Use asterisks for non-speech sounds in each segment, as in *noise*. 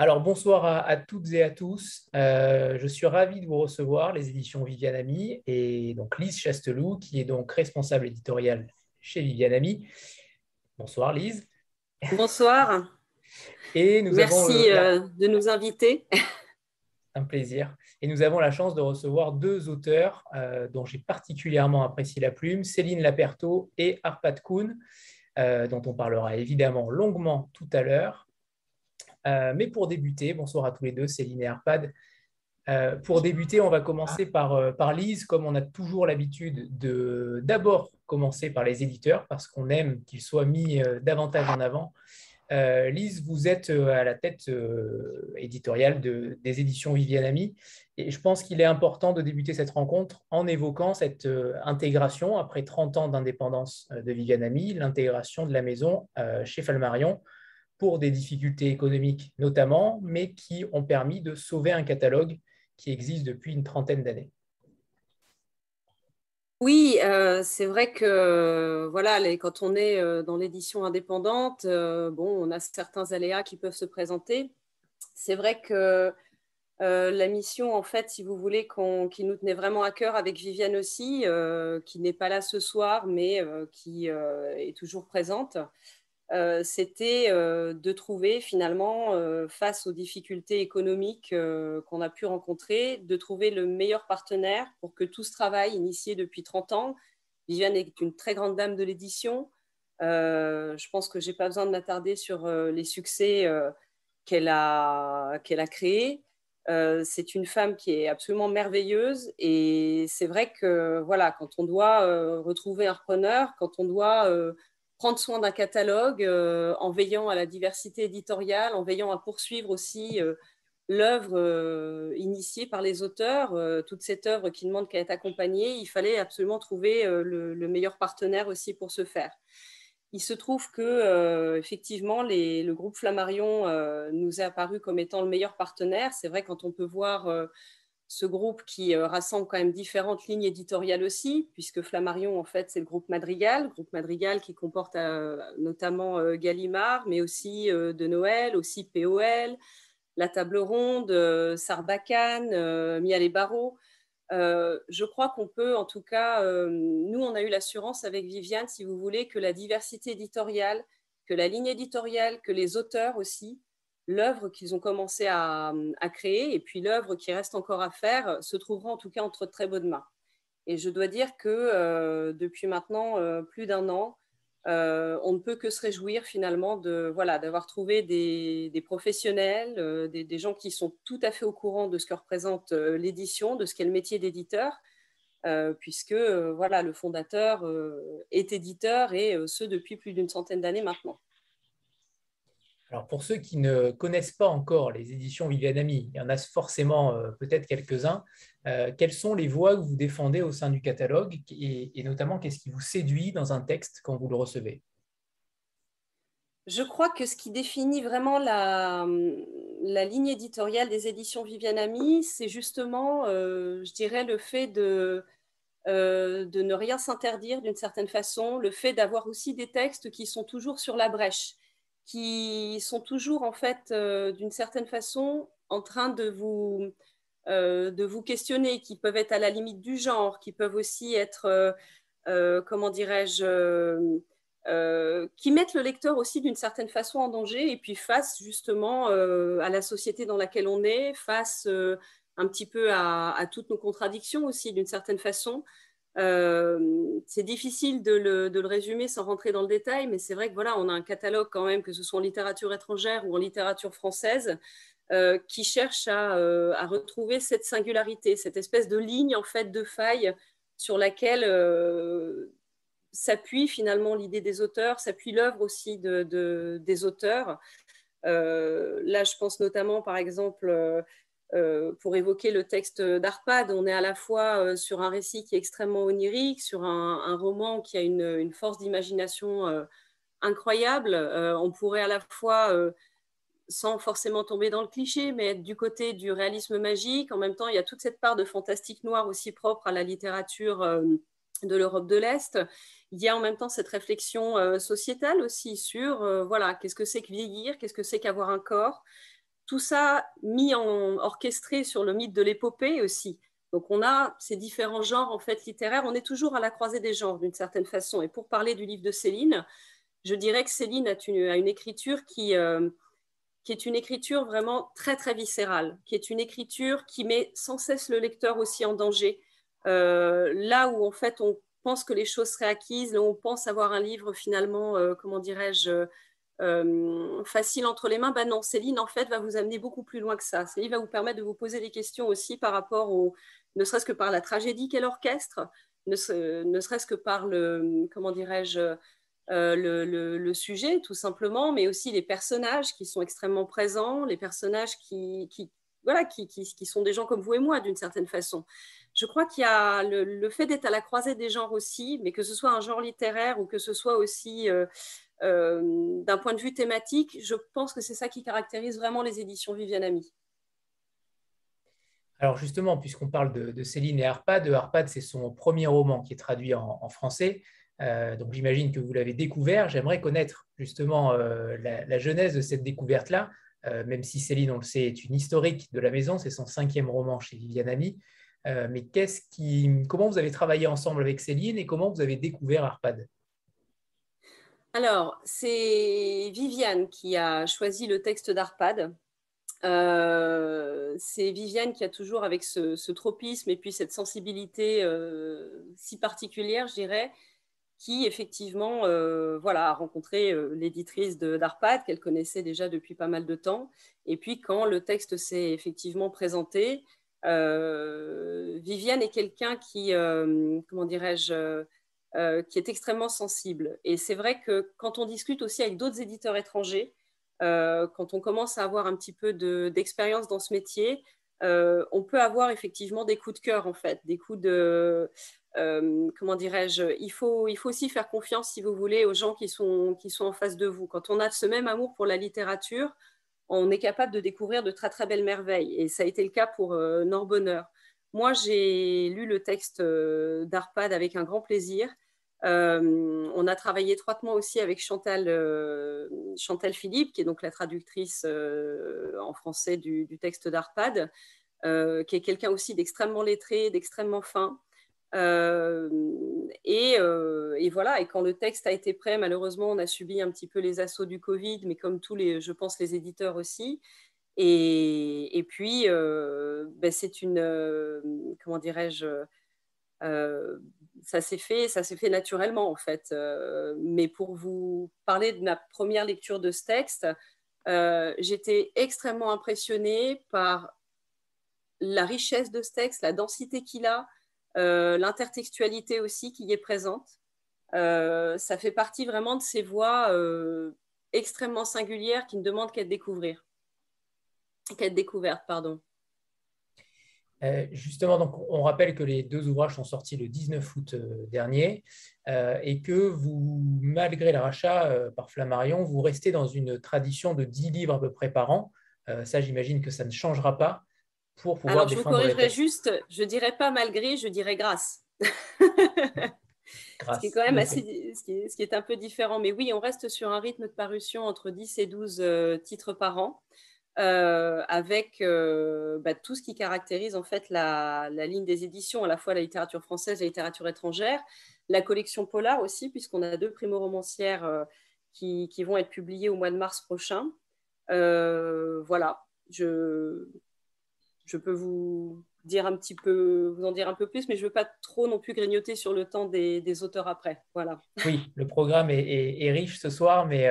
Alors bonsoir à, toutes et à tous. Euh, je suis ravi de vous recevoir, les éditions Viviane Ami, et donc Lise Chasteloup, qui est donc responsable éditoriale chez Viviane Ami. Bonsoir Lise. Bonsoir. Et nous Merci euh, de nous inviter. *laughs* Un plaisir. Et nous avons la chance de recevoir deux auteurs euh, dont j'ai particulièrement apprécié la plume, Céline Laperto et Arpad Kuhn, dont on parlera évidemment longuement tout à l'heure. Euh, mais pour débuter, bonsoir à tous les deux, Céline et Arpad. Euh, pour débuter, on va commencer par, euh, par Lise, comme on a toujours l'habitude de d'abord commencer par les éditeurs, parce qu'on aime qu'ils soient mis davantage en avant. Lise, vous êtes à la tête éditoriale de, des éditions Viviane Ami, et je pense qu'il est important de débuter cette rencontre en évoquant cette intégration, après 30 ans d'indépendance de Viviane Ami, l'intégration de la maison chez Falmarion pour des difficultés économiques notamment, mais qui ont permis de sauver un catalogue qui existe depuis une trentaine d'années. Oui, euh, c'est vrai que voilà, quand on est euh, dans l'édition indépendante, euh, bon, on a certains aléas qui peuvent se présenter. C'est vrai que la mission, en fait, si vous voulez, qui nous tenait vraiment à cœur avec Viviane aussi, qui n'est pas là ce soir, mais qui est toujours présente, euh, c'était euh, de trouver finalement, euh, face aux difficultés économiques qu'on a pu rencontrer, de trouver le meilleur partenaire pour que tout ce travail initié depuis 30 ans, Viviane est une très grande dame de l'édition, je pense que je n'ai pas besoin de m'attarder sur les succès qu'elle a, qu'elle a créés. c'est une femme qui est absolument merveilleuse et c'est vrai que voilà, quand on doit retrouver un repreneur, quand on doit prendre soin d'un catalogue euh, en veillant à la diversité éditoriale, en veillant à poursuivre aussi euh, l'œuvre euh, initiée par les auteurs, toute cette œuvre qui demande qu'à être accompagnée, il fallait absolument trouver le, meilleur partenaire aussi pour ce faire. Il se trouve que effectivement, le groupe Flammarion nous est apparu comme étant le meilleur partenaire. C'est vrai quand on peut voir ce groupe qui euh, rassemble quand même différentes lignes éditoriales aussi, puisque Flammarion, en fait, c'est le groupe Madrigal, groupe Madrigal qui comporte euh, notamment euh, Gallimard, mais aussi de Noël, aussi POL, La Table Ronde, Sarbacane, Mial et Barreau. je crois qu'on peut, en tout cas, nous, on a eu l'assurance avec Viviane, si vous voulez, que la diversité éditoriale, que la ligne éditoriale, que les auteurs aussi, l'œuvre qu'ils ont commencé à, créer et puis l'œuvre qui reste encore à faire se trouvera en tout cas entre très bonnes mains. Et je dois dire que euh, depuis maintenant euh, plus d'un an, euh, on ne peut que se réjouir finalement de voilà d'avoir trouvé des, professionnels, des, des, gens qui sont tout à fait au courant de ce que représente l'édition, de ce qu'est le métier d'éditeur, puisque voilà le fondateur est éditeur et ce depuis plus d'une centaine d'années maintenant. Alors pour ceux qui ne connaissent pas encore les éditions Viviane Ami, il y en a forcément euh, peut-être quelques-uns, euh, quelles sont les voix que vous défendez au sein du catalogue et, notamment qu'est-ce qui vous séduit dans un texte quand vous le recevez? Je crois que ce qui définit vraiment la, ligne éditoriale des éditions Viviane Ami, c'est justement, euh, je dirais, le fait de ne rien s'interdire d'une certaine façon, le fait d'avoir aussi des textes qui sont toujours sur la brèche qui sont toujours en fait euh, d'une certaine façon en train de vous, euh, de vous questionner, qui peuvent être à la limite du genre, qui peuvent aussi être, euh, comment dirais-je, qui mettent le lecteur aussi d'une certaine façon en danger et puis face justement à la société dans laquelle on est, face un petit peu à, à toutes nos contradictions aussi d'une certaine façon. Euh, c'est difficile de le, résumer sans rentrer dans le détail, mais c'est vrai que voilà, on a un catalogue quand même, que ce soit en littérature étrangère ou en littérature française, euh, qui cherche euh, à, retrouver cette singularité, cette espèce de ligne en fait de faille sur laquelle s'appuie finalement l'idée des auteurs, s'appuie l'œuvre aussi des auteurs. là, je pense notamment, par exemple, pour évoquer le texte d'Arpad, on est à la fois euh, sur un récit qui est extrêmement onirique, sur un, roman qui a une, force d'imagination euh, incroyable. on pourrait à la fois, sans forcément tomber dans le cliché, mais être du côté du réalisme magique. En même temps, il y a toute cette part de fantastique noir aussi propre à la littérature de l'Europe de l'Est. Il y a en même temps cette réflexion sociétale aussi sur, voilà, qu'est-ce que c'est que vieillir, qu'est-ce que c'est qu'avoir un corps tout ça mis en orchestré sur le mythe de l'épopée aussi. Donc on a ces différents genres en fait littéraires. On est toujours à la croisée des genres d'une certaine façon. Et pour parler du livre de Céline, je dirais que Céline a une, écriture qui, euh, qui est une écriture vraiment très très viscérale, qui est une écriture qui met sans cesse le lecteur aussi en danger. Euh, là où en fait on pense que les choses seraient acquises, là on pense avoir un livre finalement, euh, comment dirais-je, euh, facile entre les mains, ben non, Céline en fait va vous amener beaucoup plus loin que ça. Céline va vous permettre de vous poser des questions aussi par rapport au, ne serait-ce que par la tragédie qu'est l'orchestre, ne, serait-ce que par le, comment dirais-je, euh, le, sujet tout simplement, mais aussi les personnages qui sont extrêmement présents, les personnages qui, voilà, qui, sont des gens comme vous et moi d'une certaine façon. Je crois qu'il y a le, fait d'être à la croisée des genres aussi, mais que ce soit un genre littéraire ou que ce soit aussi euh, d'un point de vue thématique, je pense que c'est ça qui caractérise vraiment les éditions Viviane Ami. Alors justement, puisqu'on parle de, Céline et Arpad, Arpad, c'est son premier roman qui est traduit en, français. Euh, donc j'imagine que vous l'avez découvert. J'aimerais connaître justement euh, la, genèse de cette découverte-là, même si Céline, on le sait, est une historique de la maison. C'est son cinquième roman chez Viviane Ami. mais qu'est-ce comment vous avez travaillé ensemble avec Céline et comment vous avez découvert Arpad? Alors, c'est Viviane qui a choisi le texte d'Arpad. Euh, c'est Viviane qui a toujours, avec ce, tropisme et puis cette sensibilité euh, si particulière, je dirais, qui effectivement euh, voilà, a rencontré l'éditrice d'Arpad qu'elle connaissait déjà depuis pas mal de temps. Et puis quand le texte s'est effectivement présenté, Viviane est quelqu'un qui, comment dirais-je, euh, qui est extrêmement sensible. Et c'est vrai que quand on discute aussi avec d'autres éditeurs étrangers, euh, quand on commence à avoir un petit peu d'expérience dans ce métier, euh, on peut avoir effectivement des coups de cœur, en fait, des coups de... comment dirais-je il faut, il faut aussi faire confiance, si vous voulez, aux gens qui sont, qui sont en face de vous. Quand on a ce même amour pour la littérature, on est capable de découvrir de très, très belles merveilles. Et ça a été le cas pour Norbonheur. Moi, j'ai lu le texte euh, d'Arpad avec un grand plaisir. Euh, on a travaillé étroitement aussi avec Chantal, euh, Philippe, qui est donc la traductrice en français du, texte d'Arpad, qui est quelqu'un aussi d'extrêmement lettré, d'extrêmement fin. Et, et, voilà, et quand le texte a été prêt, malheureusement, on a subi un petit peu les assauts du Covid, mais comme tous les, je pense, les éditeurs aussi. Et, puis, euh, ben, c'est une, euh, comment dirais-je, euh, ça s'est fait, ça s'est fait naturellement en fait. mais pour vous parler de ma première lecture de ce texte, j'étais extrêmement impressionnée par la richesse de ce texte, la densité qu'il a, l'intertextualité aussi qui y est présente. ça fait partie vraiment de ces voix extrêmement singulières qui ne demandent qu'à découvrir quelle découverte, pardon. Euh, justement, donc, on rappelle que les deux ouvrages sont sortis le 19 août euh, dernier euh, et que vous, malgré l'arrachat par Flammarion, vous restez dans une tradition de 10 livres à peu près par an. ça, j'imagine que ça ne changera pas pour pouvoir Alors, je vous corrigerai juste, je dirais pas malgré, je dirais grâce. grâce. *laughs* Ce qui est quand même assez, ce qui ce qui est, un peu différent. Mais oui, on reste sur un rythme de parution entre 10 et 12 titres par an. Euh, avec euh, bah, tout ce qui caractérise en fait la, ligne des éditions, à la fois la littérature française la littérature étrangère, la collection Polar aussi, puisqu'on a deux primo-romancières euh, qui, vont être publiées au mois de mars prochain. voilà, je, je peux vous dire un petit peu, vous en dire un peu plus, mais je ne veux pas trop non plus grignoter sur le temps des, auteurs après. Voilà. Oui, le programme est, riche ce soir, mais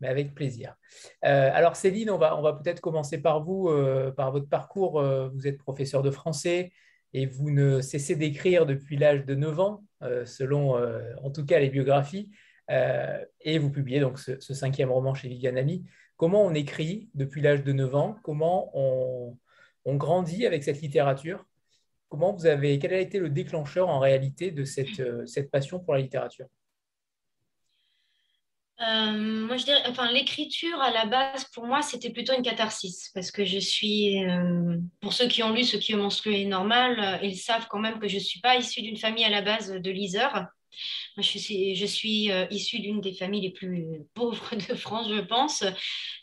mais avec plaisir. Euh, alors Céline, on va, on va peut-être commencer par vous, euh, par votre parcours. Euh, vous êtes professeur de français et vous ne cessez d'écrire depuis l'âge de 9 ans, selon en tout cas les biographies, et vous publiez donc ce, cinquième roman chez Viviane Ami. Comment on écrit depuis l'âge de 9 ans? Comment on, on, grandit avec cette littérature? Comment vous avez, Quel a été le déclencheur en réalité de cette, cette passion pour la littérature? Euh, moi, je dirais, enfin, l'écriture à la base, pour moi, c'était plutôt une catharsis parce que je suis, euh, pour ceux qui ont lu Ce qui est monstrueux et normal, euh, ils savent quand même que je ne suis pas issue d'une famille à la base de liseurs. Moi, je suis, je suis issue d'une des familles les plus pauvres de France, je pense.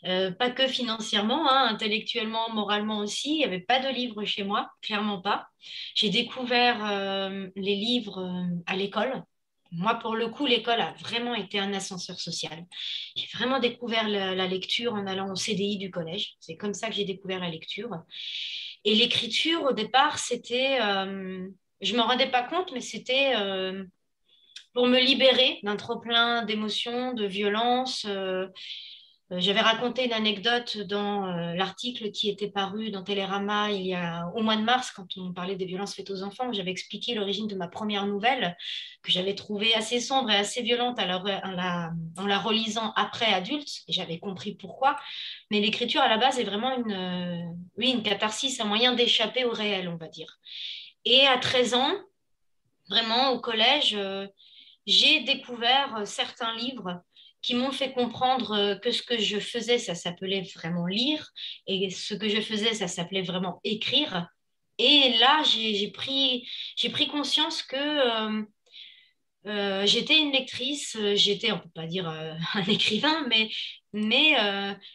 Pas que financièrement, hein, intellectuellement, moralement aussi. Il n'y avait pas de livres chez moi, clairement pas. J'ai découvert les livres à l'école. Moi, pour le coup, l'école a vraiment été un ascenseur social. J'ai vraiment découvert la, lecture en allant au CDI du collège. C'est comme ça que j'ai découvert la lecture. Et l'écriture, au départ, c'était je ne m'en rendais pas compte, mais c'était euh, pour me libérer d'un trop-plein d'émotions, de violence. Euh, euh, j'avais raconté une anecdote dans l'article qui était paru dans Télérama il y a au mois de mars, quand on parlait des violences faites aux enfants. J'avais expliqué l'origine de ma première nouvelle, que j'avais trouvée assez sombre et assez violente en, la, relisant après adulte. Et j'avais compris pourquoi. Mais l'écriture, à la base, est vraiment une, oui, une catharsis, un moyen d'échapper au réel, on va dire. Et à 13 ans, vraiment au collège, euh, j'ai découvert euh, certains livres qui m'ont fait comprendre euh, que ce que je faisais, ça s'appelait vraiment lire, et ce que je faisait, ça s'appelait vraiment écrire. Et là, j'ai pris, conscience que j'étais une lectrice, j'étais, on ne peut pas dire *laughs* un écrivain, mais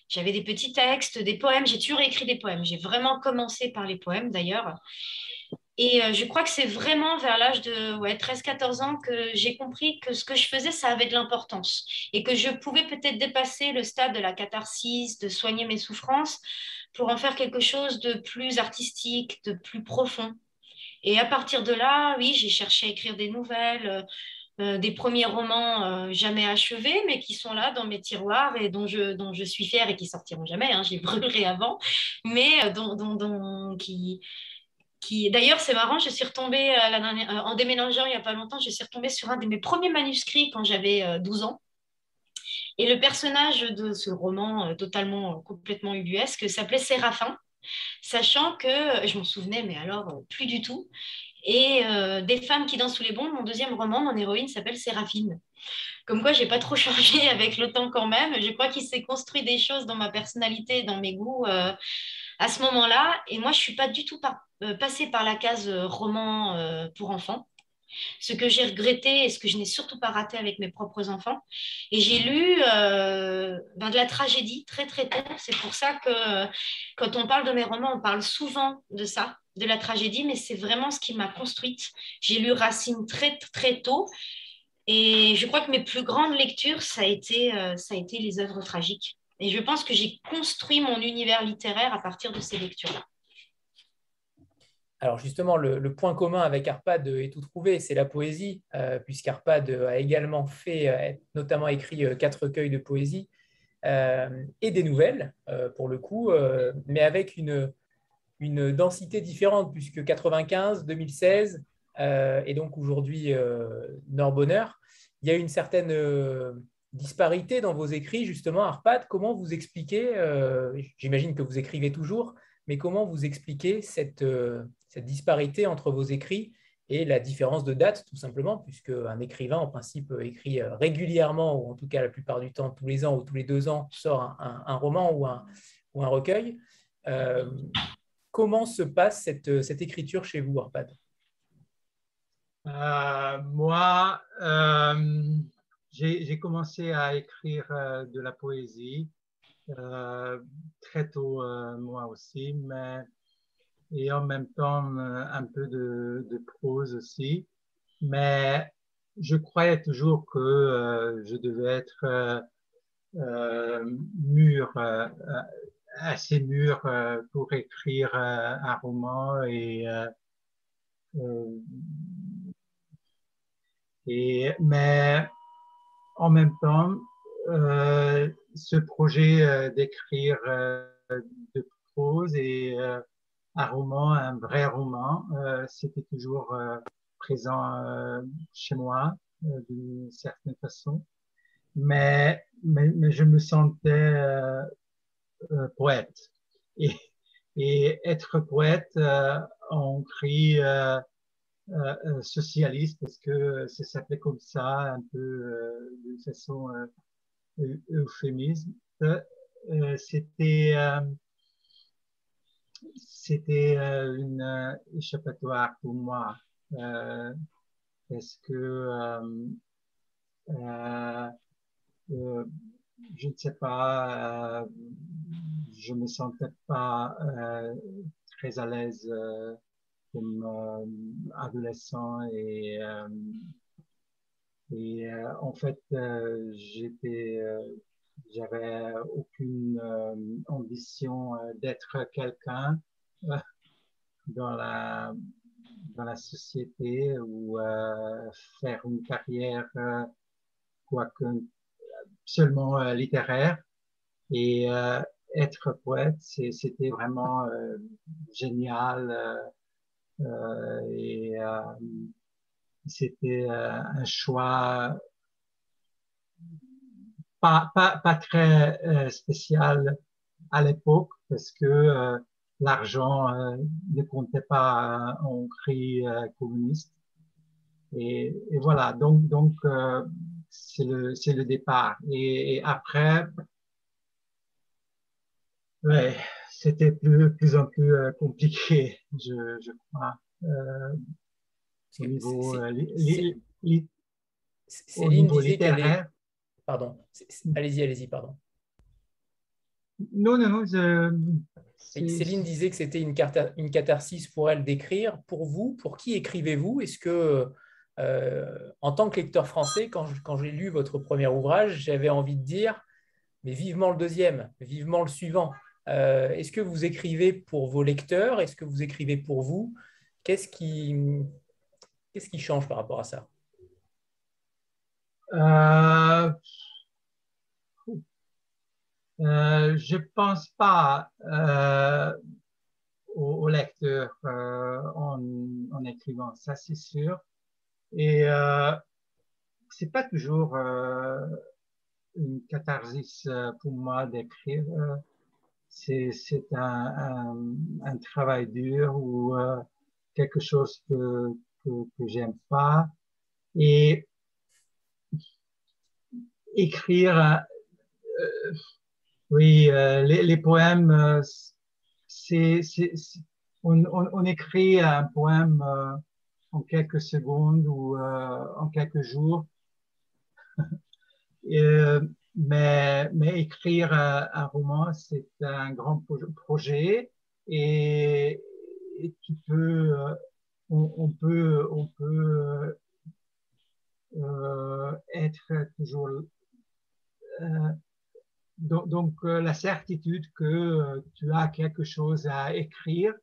j'avais des petits textes, des poèmes, j'ai toujours écrit des poèmes. J'ai vraiment commencé par les poèmes d'ailleurs. Et euh, je crois que c'est vraiment vers l'âge de ouais, 13-14 ans que j'ai compris que ce que je faisais, ça avait de l'importance et que je pouvais peut-être dépasser le stade de la catharsis, de soigner mes souffrances pour en faire quelque chose de plus artistique, de plus profond. Et à partir de là, oui, j'ai cherché à écrire des nouvelles, euh, euh, des premiers romans jamais achevés, mais qui sont là dans mes tiroirs et dont je, suis fière et qui sortiront jamais. Hein, j'ai *laughs* brûlerai avant, mais qui d'ailleurs, c'est marrant, je suis retombée euh, euh, en déménageant il n'y a pas longtemps, je suis retombée sur un de mes premiers manuscrits quand j'avais 12 euh, ans. Et le personnage de ce roman totalement, complètement ubuesque s'appelait Séraphin, sachant que je m'en souvenais, mais alors plus du tout. Et Des femmes qui dansent sous les bombes, mon deuxième roman, mon héroïne s'appelle Séraphine. Comme quoi, j'ai pas trop *laughs* changé avec le temps quand même. Je crois qu'il s'est construit des choses dans ma personnalité, dans mes goûts à ce moment-là. Et moi, je suis pas du tout euh, passée par la case euh, roman euh, pour enfants. Ce que j'ai regretté et ce que je n'ai surtout pas raté avec mes propres enfants. Et j'ai lu ben, de la tragédie très très tôt. C'est pour ça que quand on parle de mes romans, on parle souvent de ça, de la tragédie, mais c'est vraiment ce qui m'a construite. J'ai lu Racine très très tôt. Et je crois que mes plus grandes lectures, ça a été, ça a été les œuvres tragiques. Et je pense que j'ai construit mon univers littéraire à partir de ces lectures-là. Alors justement, le, point commun avec Arpad est tout trouvé, c'est la poésie, euh, puisqu'Arpad a également fait, euh, notamment écrit euh, quatre recueils de poésie et des nouvelles, pour le coup, mais avec une, densité différente, puisque 95, 2016 et donc aujourd'hui Norbonheur, il y a une certaine disparité dans vos écrits, justement, Arpad, comment vous expliquez, euh, j'imagine que vous écrivez toujours, mais comment vous expliquez cette, euh, cette, disparité entre vos écrits et la différence de date, tout simplement, puisque un écrivain, en principe, écrit euh, régulièrement, ou en tout cas la plupart du temps, tous les ans ou tous les deux ans, sort un, roman ou un, ou un recueil. comment se passe cette, cette, écriture chez vous, Arpad? Moi, j'ai commencé à écrire euh, de la poésie euh, très tôt, euh, moi aussi, mais et en même temps un peu de, prose aussi. Mais je croyais toujours que je devais être mûr, assez mûr pour écrire un roman et et, mais en même temps, euh, ce projet euh, d'écrire euh, de prose et un roman, un vrai roman, c'était toujours présent chez moi d'une certaine façon. Mais, mais, mais, je me sentais poète. Et, et, être poète, on crie euh, euh, socialiste parce que ça s'appelait comme ça, un peu euh, de façon euphémisme. c'était c'était une échappatoire pour moi. parce que je ne sais pas, je me sentais pas très à l'aise comme adolescent et et en fait j'étais j'avais aucune ambition d'être quelqu'un dans la dans la société ou euh, faire une carrière euh, quoique seulement euh, littéraire. Et être poète c'était vraiment génial et c'était un choix pas, pas, pas très spécial à l'époque parce que l'argent euh, ne comptait pas en Hongrie euh, communiste. Et, et, voilà, donc donc euh, c'est le c'est le départ. Et, après, ouais, c'était plus plus en plus compliqué, *laughs* je, je crois. Euh, au niveau, li, li, au niveau littéraire. Pardon, allez-y, allez-y, pardon. Non, non, non. Je... Céline disait que c'était une, une, catharsis pour elle d'écrire. Pour vous, pour qui écrivez-vous? Est-ce que, euh, en tant que lecteur français, quand, quand j'ai lu votre premier ouvrage, j'avais envie de dire, mais vivement le deuxième, vivement le suivant. Euh, est-ce que vous écrivez pour vos lecteurs? Est-ce que vous écrivez pour vous? Qu'est-ce qui, change par rapport à ça? Euh, euh, je pense pas euh, au, au, lecteur euh, en, en, écrivant, ça c'est sûr. Et euh, c'est pas toujours une catharsis pour moi d'écrire. C'est, un, un, un, travail dur ou quelque chose que, que, que j'aime pas. Et écrire, oui, euh, les, les, poèmes, euh, c'est, on, on, on, écrit un poème euh, en quelques secondes ou euh, en quelques jours. *laughs* Et, mais, mais écrire un roman, c'est un grand projet et, tu peux, on, on peut, on peut euh, être toujours euh, donc, donc euh, la certitude que euh, tu as quelque chose à écrire,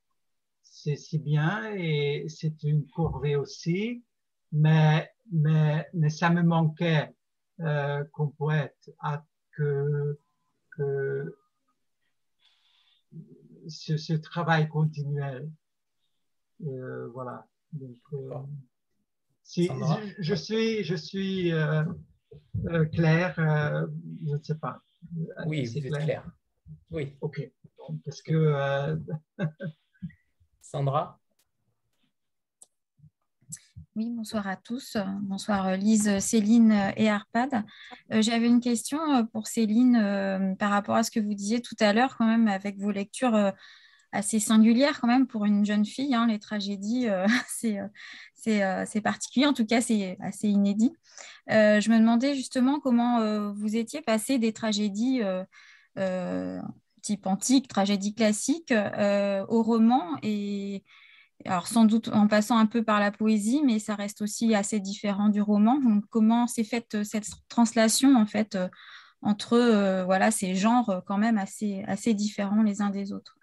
c'est si bien et c'est une corvée aussi, mais, mais, mais ça me manquait. euh, comme poète à que, que ce, ce travail continuel. Euh, voilà. Donc, euh, si je, je, suis, je suis euh, clair, je ne sais pas. Oui, c'est clair. Oui. Ok. Parce que. Euh... *laughs* Sandra? Oui, bonsoir à tous. Bonsoir Lise, Céline et Arpad. Euh, j'avais une question euh, pour Céline euh, par rapport à ce que vous disiez tout à l'heure, quand même, avec vos lectures assez singulières, quand même, pour une jeune fille. Hein, les tragédies, *laughs* c'est euh, particulier, en tout cas c'est assez inédit. Euh, je me demandais justement comment euh, vous étiez passé des tragédies type antique, tragédie classique, au roman et alors sans doute en passant un peu par la poésie, mais ça reste aussi assez différent du roman. Donc, comment s'est faite cette translation en fait entre voilà ces genres quand même assez assez différents les uns des autres?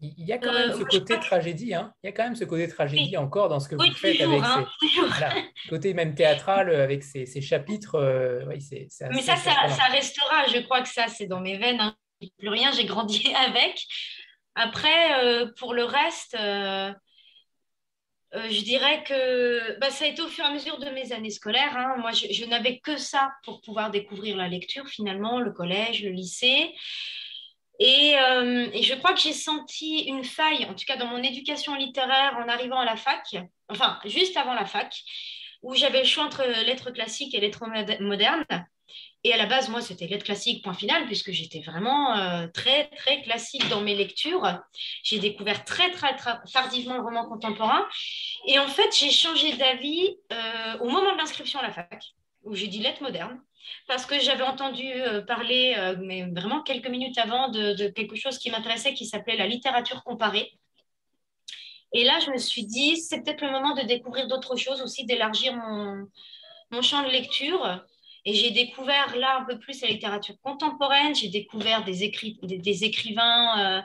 Il y a quand même ce côté tragédie, hein. il y a quand même ce côté tragédie encore dans ce que vous faites avec hein, ces, *laughs* côté même théâtral euh, avec ces, ces chapitres. Euh, oui, c'est, Mais ça, ça, ça, restera. Je crois que ça, c'est dans mes veines. Hein. Plus rien, j'ai grandi *laughs* avec. Après, euh, pour le reste, euh, euh, je dirais que bah, ça a été au fur et à mesure de mes années scolaires. Hein. Moi, je, n'avais que ça pour pouvoir découvrir la lecture, finalement, le collège, le lycée. Et, et, je crois que j'ai senti une faille, en tout cas dans mon éducation littéraire en arrivant à la fac, enfin juste avant la fac, où j'avais le choix entre lettres classiques et lettres modernes. Et à la base, moi, c'était lettres classiques, point final, puisque j'étais vraiment euh, très, très classique dans mes lectures. J'ai découvert très, très, tardivement le roman contemporain. Et en fait, j'ai changé d'avis euh, au moment de l'inscription à la fac, où j'ai dit lettres modernes, parce que j'avais entendu euh, parler, mais vraiment quelques minutes avant, de, quelque chose qui m'intéressait, qui s'appelait la littérature comparée. Et là, je me suis dit, c'est peut-être le moment de découvrir d'autres choses aussi, d'élargir mon champ de lecture. Et j'ai découvert là un peu plus la littérature contemporaine, j'ai découvert des, des, écrivains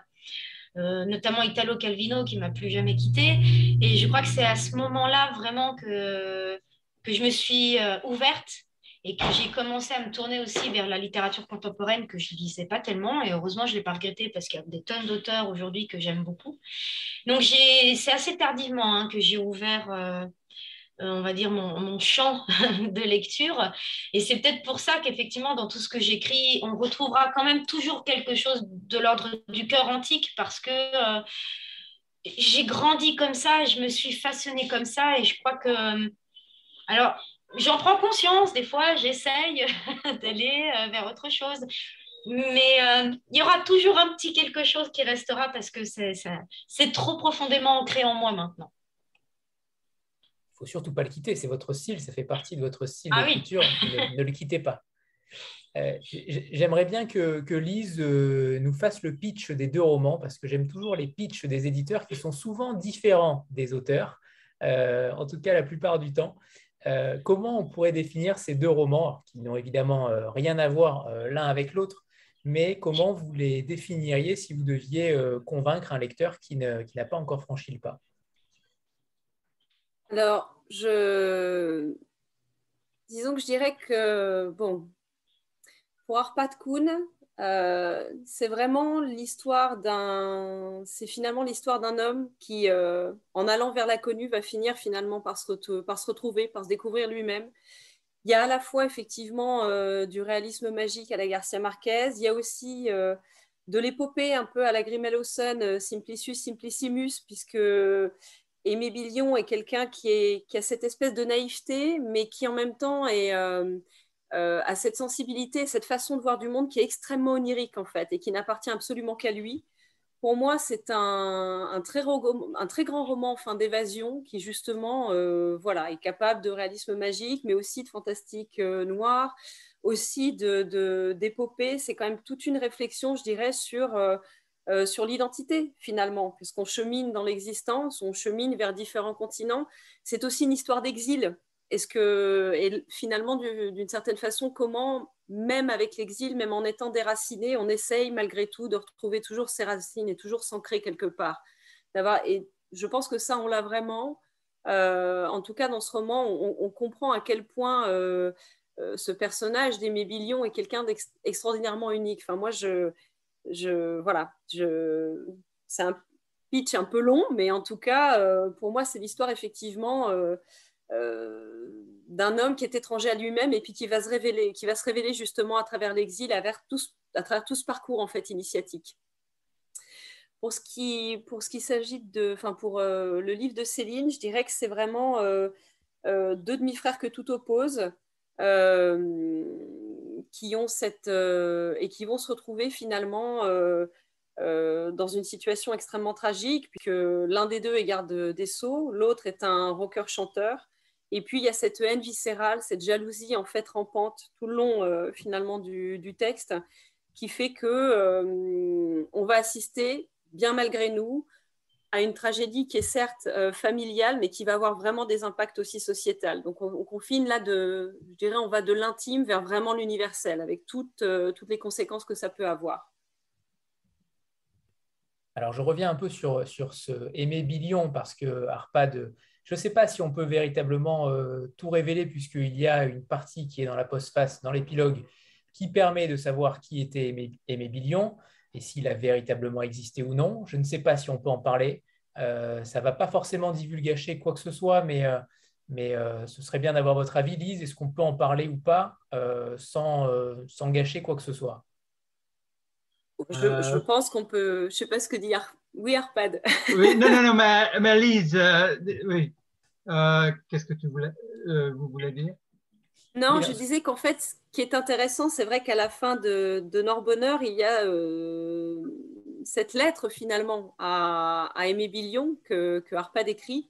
euh, notamment Italo Calvino qui m'a plus jamais quitté. Et je crois que c'est à ce moment-là vraiment que, que je me suis euh, ouverte et que j'ai commencé à me tourner aussi vers la littérature contemporaine que je ne lisais pas tellement. Et heureusement, je ne l'ai pas regretté parce qu'il y a des tonnes d'auteurs aujourd'hui que j'aime beaucoup. Donc, c'est assez tardivement hein, que j'ai ouvert euh, euh, on va dire, mon, champ *laughs* de lecture. Et c'est peut-être pour ça qu'effectivement, dans tout ce que j'écris, on retrouvera quand même toujours quelque chose de l'ordre du cœur antique parce que euh, j'ai grandi comme ça, je me suis façonnée comme ça et je crois que... Euh, alors, j'en prends conscience, des fois, j'essaye *laughs* d'aller vers autre chose. Mais il y aura toujours un petit quelque chose qui restera parce que c'est trop profondément ancré en moi maintenant faut surtout pas le quitter. C'est votre style, ça fait partie de votre style ah d'écriture. Ne, le quittez pas. Euh, j'aimerais bien que, Lise euh, nous fasse le pitch des deux romans, parce que j'aime toujours les pitchs des éditeurs qui sont souvent différents des auteurs, euh, en tout cas la plupart du temps. comment on pourrait définir ces deux romans, qui n'ont évidemment rien à voir l'un avec l'autre, mais comment vous les définiriez si vous deviez convaincre un lecteur qui n'a pas encore franchi le pas? Alors, je... disons que je dirais que, bon, pour Arpad Kuhn, euh, c'est vraiment l'histoire d'un, c'est finalement l'histoire d'un homme qui, euh, en allant vers l'inconnu, va finir finalement par se, retrouver, par se découvrir lui-même. Il y a à la fois effectivement euh, du réalisme magique à la Garcia Marquez, il y a aussi de l'épopée un peu à la Grimel Simplicius Simplicimus, puisque Aimé Billion est quelqu'un qui, a cette espèce de naïveté, mais qui en même temps euh, euh, a cette sensibilité, cette façon de voir du monde qui est extrêmement onirique en fait et qui n'appartient absolument qu'à lui. Pour moi, c'est un, très, grand roman fin d'évasion qui justement euh, voilà, est capable de réalisme magique, mais aussi de fantastique noir, aussi d'épopée. c'est quand même toute une réflexion, je dirais, sur euh, sur l'identité finalement, puisqu'on chemine dans l'existence, on chemine vers différents continents. C'est aussi une histoire d'exil. Est-ce que, et finalement, d'une certaine façon, comment, même avec l'exil, même en étant déraciné, on essaye malgré tout de retrouver toujours ses racines et toujours s'ancrer quelque part? Et je pense que ça, on l'a vraiment. Euh, en tout cas, dans ce roman, on, comprend à quel point euh, ce personnage d'Aimé Billion est quelqu'un d'extraordinairement unique. Enfin, moi, je, je, voilà, je, c'est un pitch un peu long, mais en tout cas, euh, pour moi, c'est l'histoire effectivement euh, euh, d'un homme qui est étranger à lui-même et puis qui va se révéler, qui va se révéler justement à travers l'exil, à, travers tout, à travers tout ce parcours en fait initiatique. Pour ce qui, pour ce qui s'agit de, enfin pour le livre de Céline, je dirais que c'est vraiment deux demi-frères que tout oppose qui ont cette euh, et qui vont se retrouver finalement euh, euh, dans une situation extrêmement tragique, puisque l'un des deux est garde des sceaux, l'autre est un rocker chanteur. Et puis il y a cette haine viscérale, cette jalousie en fait rampante tout le long finalement du, du, texte, qui fait que on va assister, bien malgré nous, à une tragédie qui est certes euh, familiale, mais qui va avoir vraiment des impacts aussi sociétals. Donc on, confine là de, je dirais, on va de l'intime vers vraiment l'universel, avec toutes, euh, toutes les conséquences que ça peut avoir. Alors je reviens un peu sur, sur ce Aimé Billion, parce que Arpad, je ne sais pas si on peut véritablement euh, tout révéler, puisqu'il y a une partie qui est dans la postface, dans l'épilogue, qui permet de savoir qui était Aimé, Aimé Billion et s'il a véritablement existé ou non. Je ne sais pas si on peut en parler. Euh, ça ne va pas forcément divulgacher quoi que ce soit, mais, euh, mais euh, ce serait bien d'avoir votre avis, Lise. Est-ce qu'on peut en parler ou pas sans, sans, gâcher quoi que ce soit? Je, pense qu'on peut. Je ne sais pas ce que dit Oui, Arpad. *laughs* oui, non, non, non, mais, Lise, oui. Qu'est-ce que tu voulais, vous voulez dire? Non, je disais qu'en fait, ce qui est intéressant, c'est vrai qu'à la fin de, de Norbonheur, il y a euh, cette lettre finalement à, à Aimé Billion que, que Arpad écrit.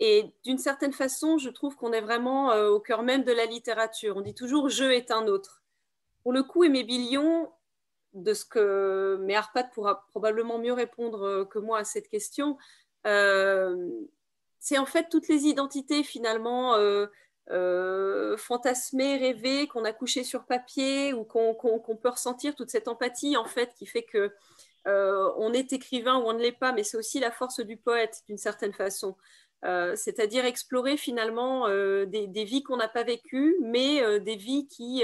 Et d'une certaine façon, je trouve qu'on est vraiment au cœur même de la littérature. On dit toujours je est un autre. Pour le coup, Aimé Billion, de ce que. Mais Arpad pourra probablement mieux répondre que moi à cette question. c'est en fait toutes les identités finalement euh, fantasmé, rêvé, qu'on a couché sur papier ou qu'on peut ressentir toute cette empathie en fait qui fait que euh, on est écrivain ou on ne l'est pas, mais c'est aussi la force du poète d'une certaine façon. Euh, c'est-à-dire explorer finalement des, vies qu'on n'a pas vécues, mais des vies qui,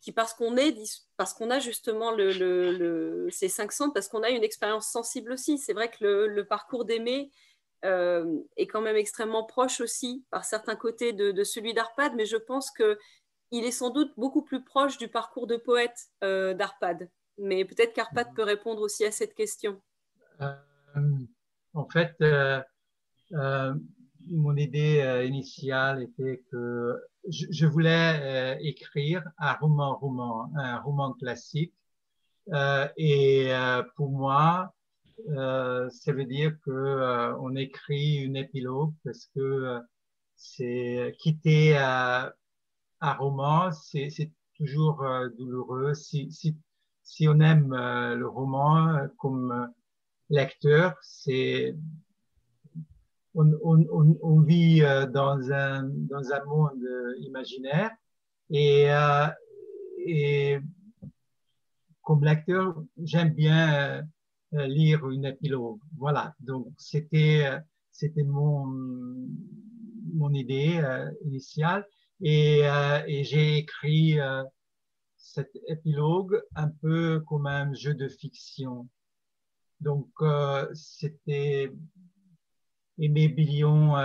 qui parce qu'on est, parce qu'on a justement le, ces cinq sens, parce qu'on a une expérience sensible aussi. C'est vrai que le, parcours d'aimer euh, est quand même extrêmement proche aussi par certains côtés de, celui d'Arpad, mais je pense qu'il est sans doute beaucoup plus proche du parcours de poète euh, d'Arpad. Mais peut-être qu'Arpad peut répondre aussi à cette question. Euh, en fait, mon idée initiale était que je, voulais écrire un roman, roman, un roman classique. et pour moi, ça veut dire que euh, on écrit une épilogue parce que euh, c'est quitter un roman, c'est toujours douloureux. Si, si, si, on aime le roman comme lecteur, c'est on, on, on, vit dans un, dans un monde imaginaire et, et comme lecteur, j'aime bien euh, lire une épilogue. Voilà, donc c'était euh, c'était mon mon idée euh, initiale et, et j'ai écrit cet épilogue un peu comme un jeu de fiction. Donc c'était Aimé Billion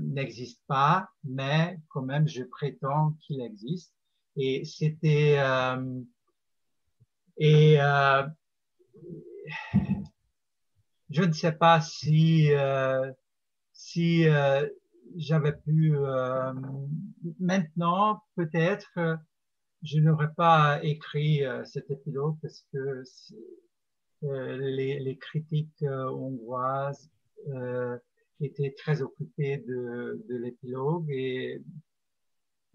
n'existe pas, mais quand même je prétends qu'il existe. Et c'était et je ne sais pas si euh, si euh, j'avais pu euh, maintenant peut-être je n'aurais pas écrit cet épilogue parce que les, les, critiques hongroises étaient très occupées de, l'épilogue et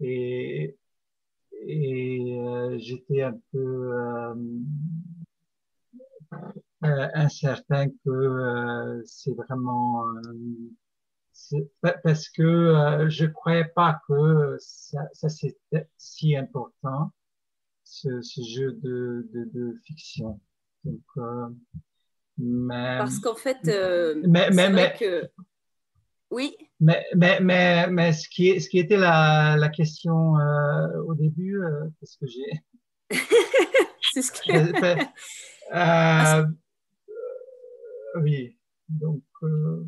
et, et j'étais un peu euh, incertain que euh, c'est vraiment euh, parce que je croyais pas que ça, ça c'était si important ce, ce jeu de, de, de, fiction. Donc, mais, parce qu'en fait, mais, mais, mais que... oui. Mais, mais, mais, mais, ce, qui, ce qui était la, la question au début, parce que j'ai. *laughs* c'est ce que. *laughs* euh, oui, donc. Euh,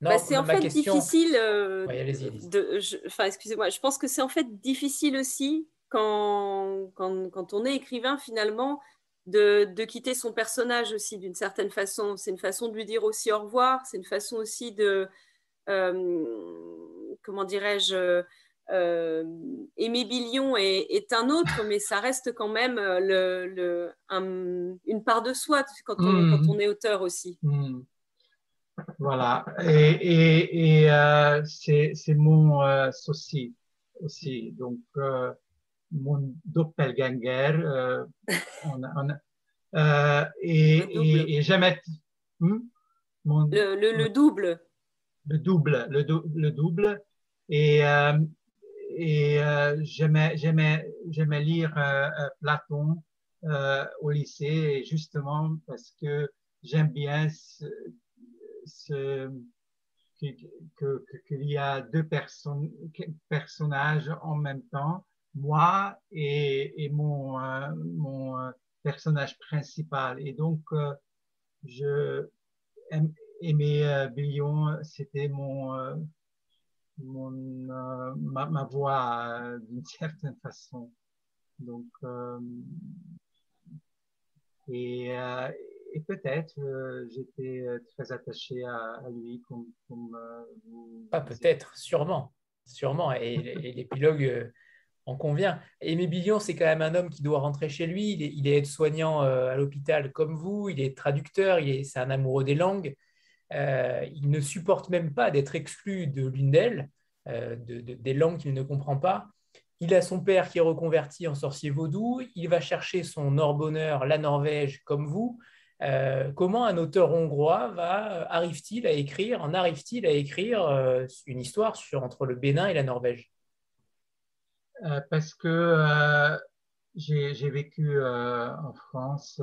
bah, c'est en fait difficile. Euh, de, enfin, excusez-moi, je pense que c'est en fait difficile aussi quand, quand, quand, on est écrivain finalement de, de quitter son personnage aussi d'une certaine façon. C'est une façon de lui dire aussi au revoir. C'est une façon aussi de, euh, comment dirais-je, euh, Aimé Billion est, un autre, mais ça reste quand même euh, le, une part de soi quand on, quand hmm. on est auteur aussi. Hmm. Voilà, et, et, euh, c'est mon euh, souci aussi. Donc, mon doppelganger, *laughs* on et, et, jamais. Hmm? le, le, double. Le double, le, le double. Et, et euh, j'aimais, j'aimais, lire euh, euh, Platon au lycée, justement parce que j'aime bien ce, ce qu'il y a deux personnages en même temps, moi et, mon, mon personnage principal. Et donc, je aimais Billion, c'était mon mon, euh, ma, ma, voix euh, d'une certaine façon. Donc, euh, et, et peut-être j'étais très attaché à, lui comme, comme Pas peut-être, sûrement, sûrement. Et, l'épilogue en convient. Aimé Billion, c'est quand même un homme qui doit rentrer chez lui. Il est, aide-soignant à l'hôpital comme vous. Il est traducteur. Il est, c'est un amoureux des langues. Il ne supporte même pas d'être exclu de l'une d'elles, des langues qu'il ne comprend pas. Il a son père qui est reconverti en sorcier vaudou. Il va chercher son or-bonheur, la Norvège, comme vous. Euh, comment un auteur hongrois va euh, arrive-t-il à écrire, en arrive-t-il à écrire euh, une histoire sur, entre le Bénin et la Norvège? Parce que j'ai vécu en France,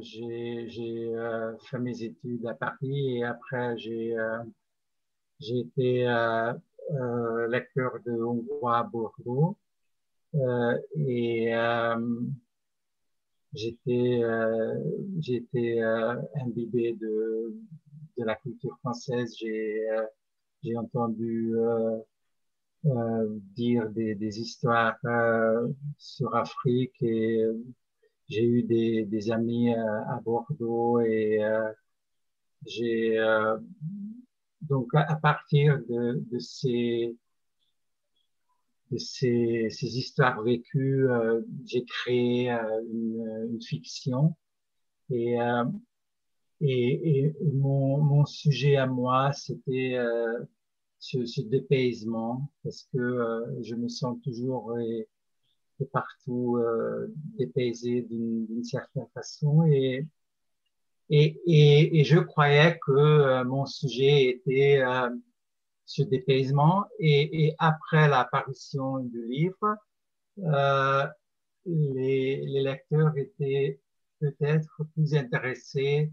j'ai fait mes études à Paris et après j'ai été lecteur de hongrois à Bordeaux. Et j'étais euh, j'étais euh, imbibé de de la culture française. J'ai euh, entendu euh, euh, dire des, des histoires sur Afrique et j'ai eu des, des amis à Bordeaux et j'ai donc à partir de, de ces ces, ces histoires vécues, euh, j'ai créé euh, une, une, fiction. Et, euh, et, et, mon, mon, sujet à moi, c'était ce, ce, dépaysement, parce que je me sens toujours et, partout dépaysé d'une certaine façon. Et, et, et, je croyais que mon sujet était ce dépaysement. Et, et après l'apparition du livre, euh, les, lecteurs étaient peut-être plus intéressés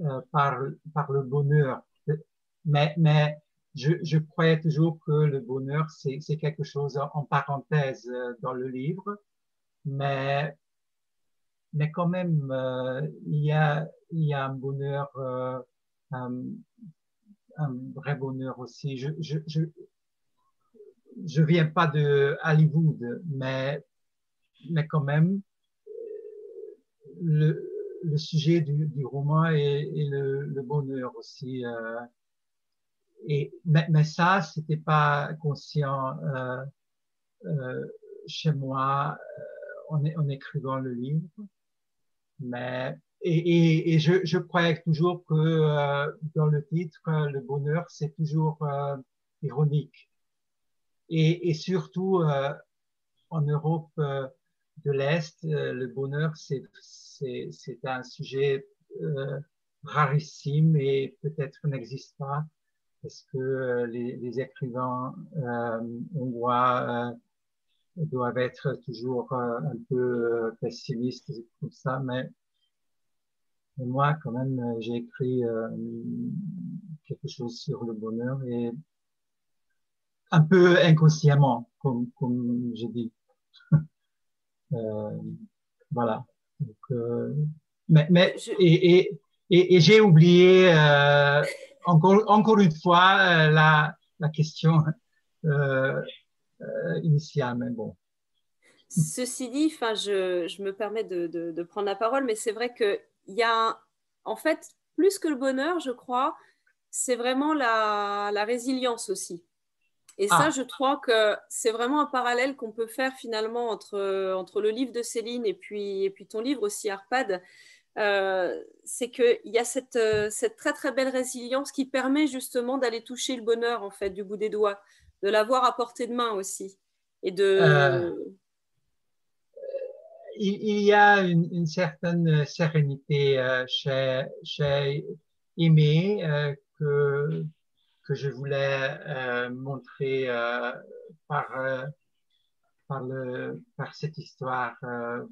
euh, par, par le bonheur. Mais je, je croyais toujours que le bonheur, c'est quelque chose en parenthèse euh, dans le livre. Mais, mais quand même, euh, il, y a, il y a un bonheur euh, un vrai bonheur aussi. Je, je, je, je viens pas de Hollywood, mais, mais quand même, le, le sujet du, du roman est, le, le, bonheur aussi. Euh, et, mais, mais ça, c'était pas conscient euh, euh, chez moi euh, en, en écrivant le livre. Mais et, et, et je, je, croyais toujours que euh, dans le titre, le bonheur, c'est toujours euh, ironique. Et, surtout euh, en Europe de l'Est, le bonheur, c'est un sujet rarissime et peut-être n'existe pas parce que les, les écrivains hongrois doivent être toujours un peu pessimistes comme ça, mais moi, quand même, euh, j'ai écrit euh, quelque chose sur le bonheur et un peu inconsciemment, comme, comme j'ai dit. *laughs* euh, voilà. Donc, euh, mais, mais et, et, et, et j'ai oublié euh, encore, encore une fois euh, la, la question initiale, mais bon. Ceci dit, enfin, je, je me permets de, de, de prendre la parole, mais c'est vrai que il y a, en fait, plus que le bonheur, je crois, c'est vraiment la, la, résilience aussi. Et ah. ça, je crois que c'est vraiment un parallèle qu'on peut faire finalement entre, entre le livre de Céline et puis, et puis ton livre aussi, Arpad. Euh, c'est qu'il y a cette, cette très très belle résilience qui permet justement d'aller toucher le bonheur en fait du bout des doigts, de l'avoir à portée de main aussi et de, euh, il, y a une, certaine sérénité euh, chez, chez Aimé euh, que, je voulais euh, montrer euh, par, euh, par, cette histoire. Euh,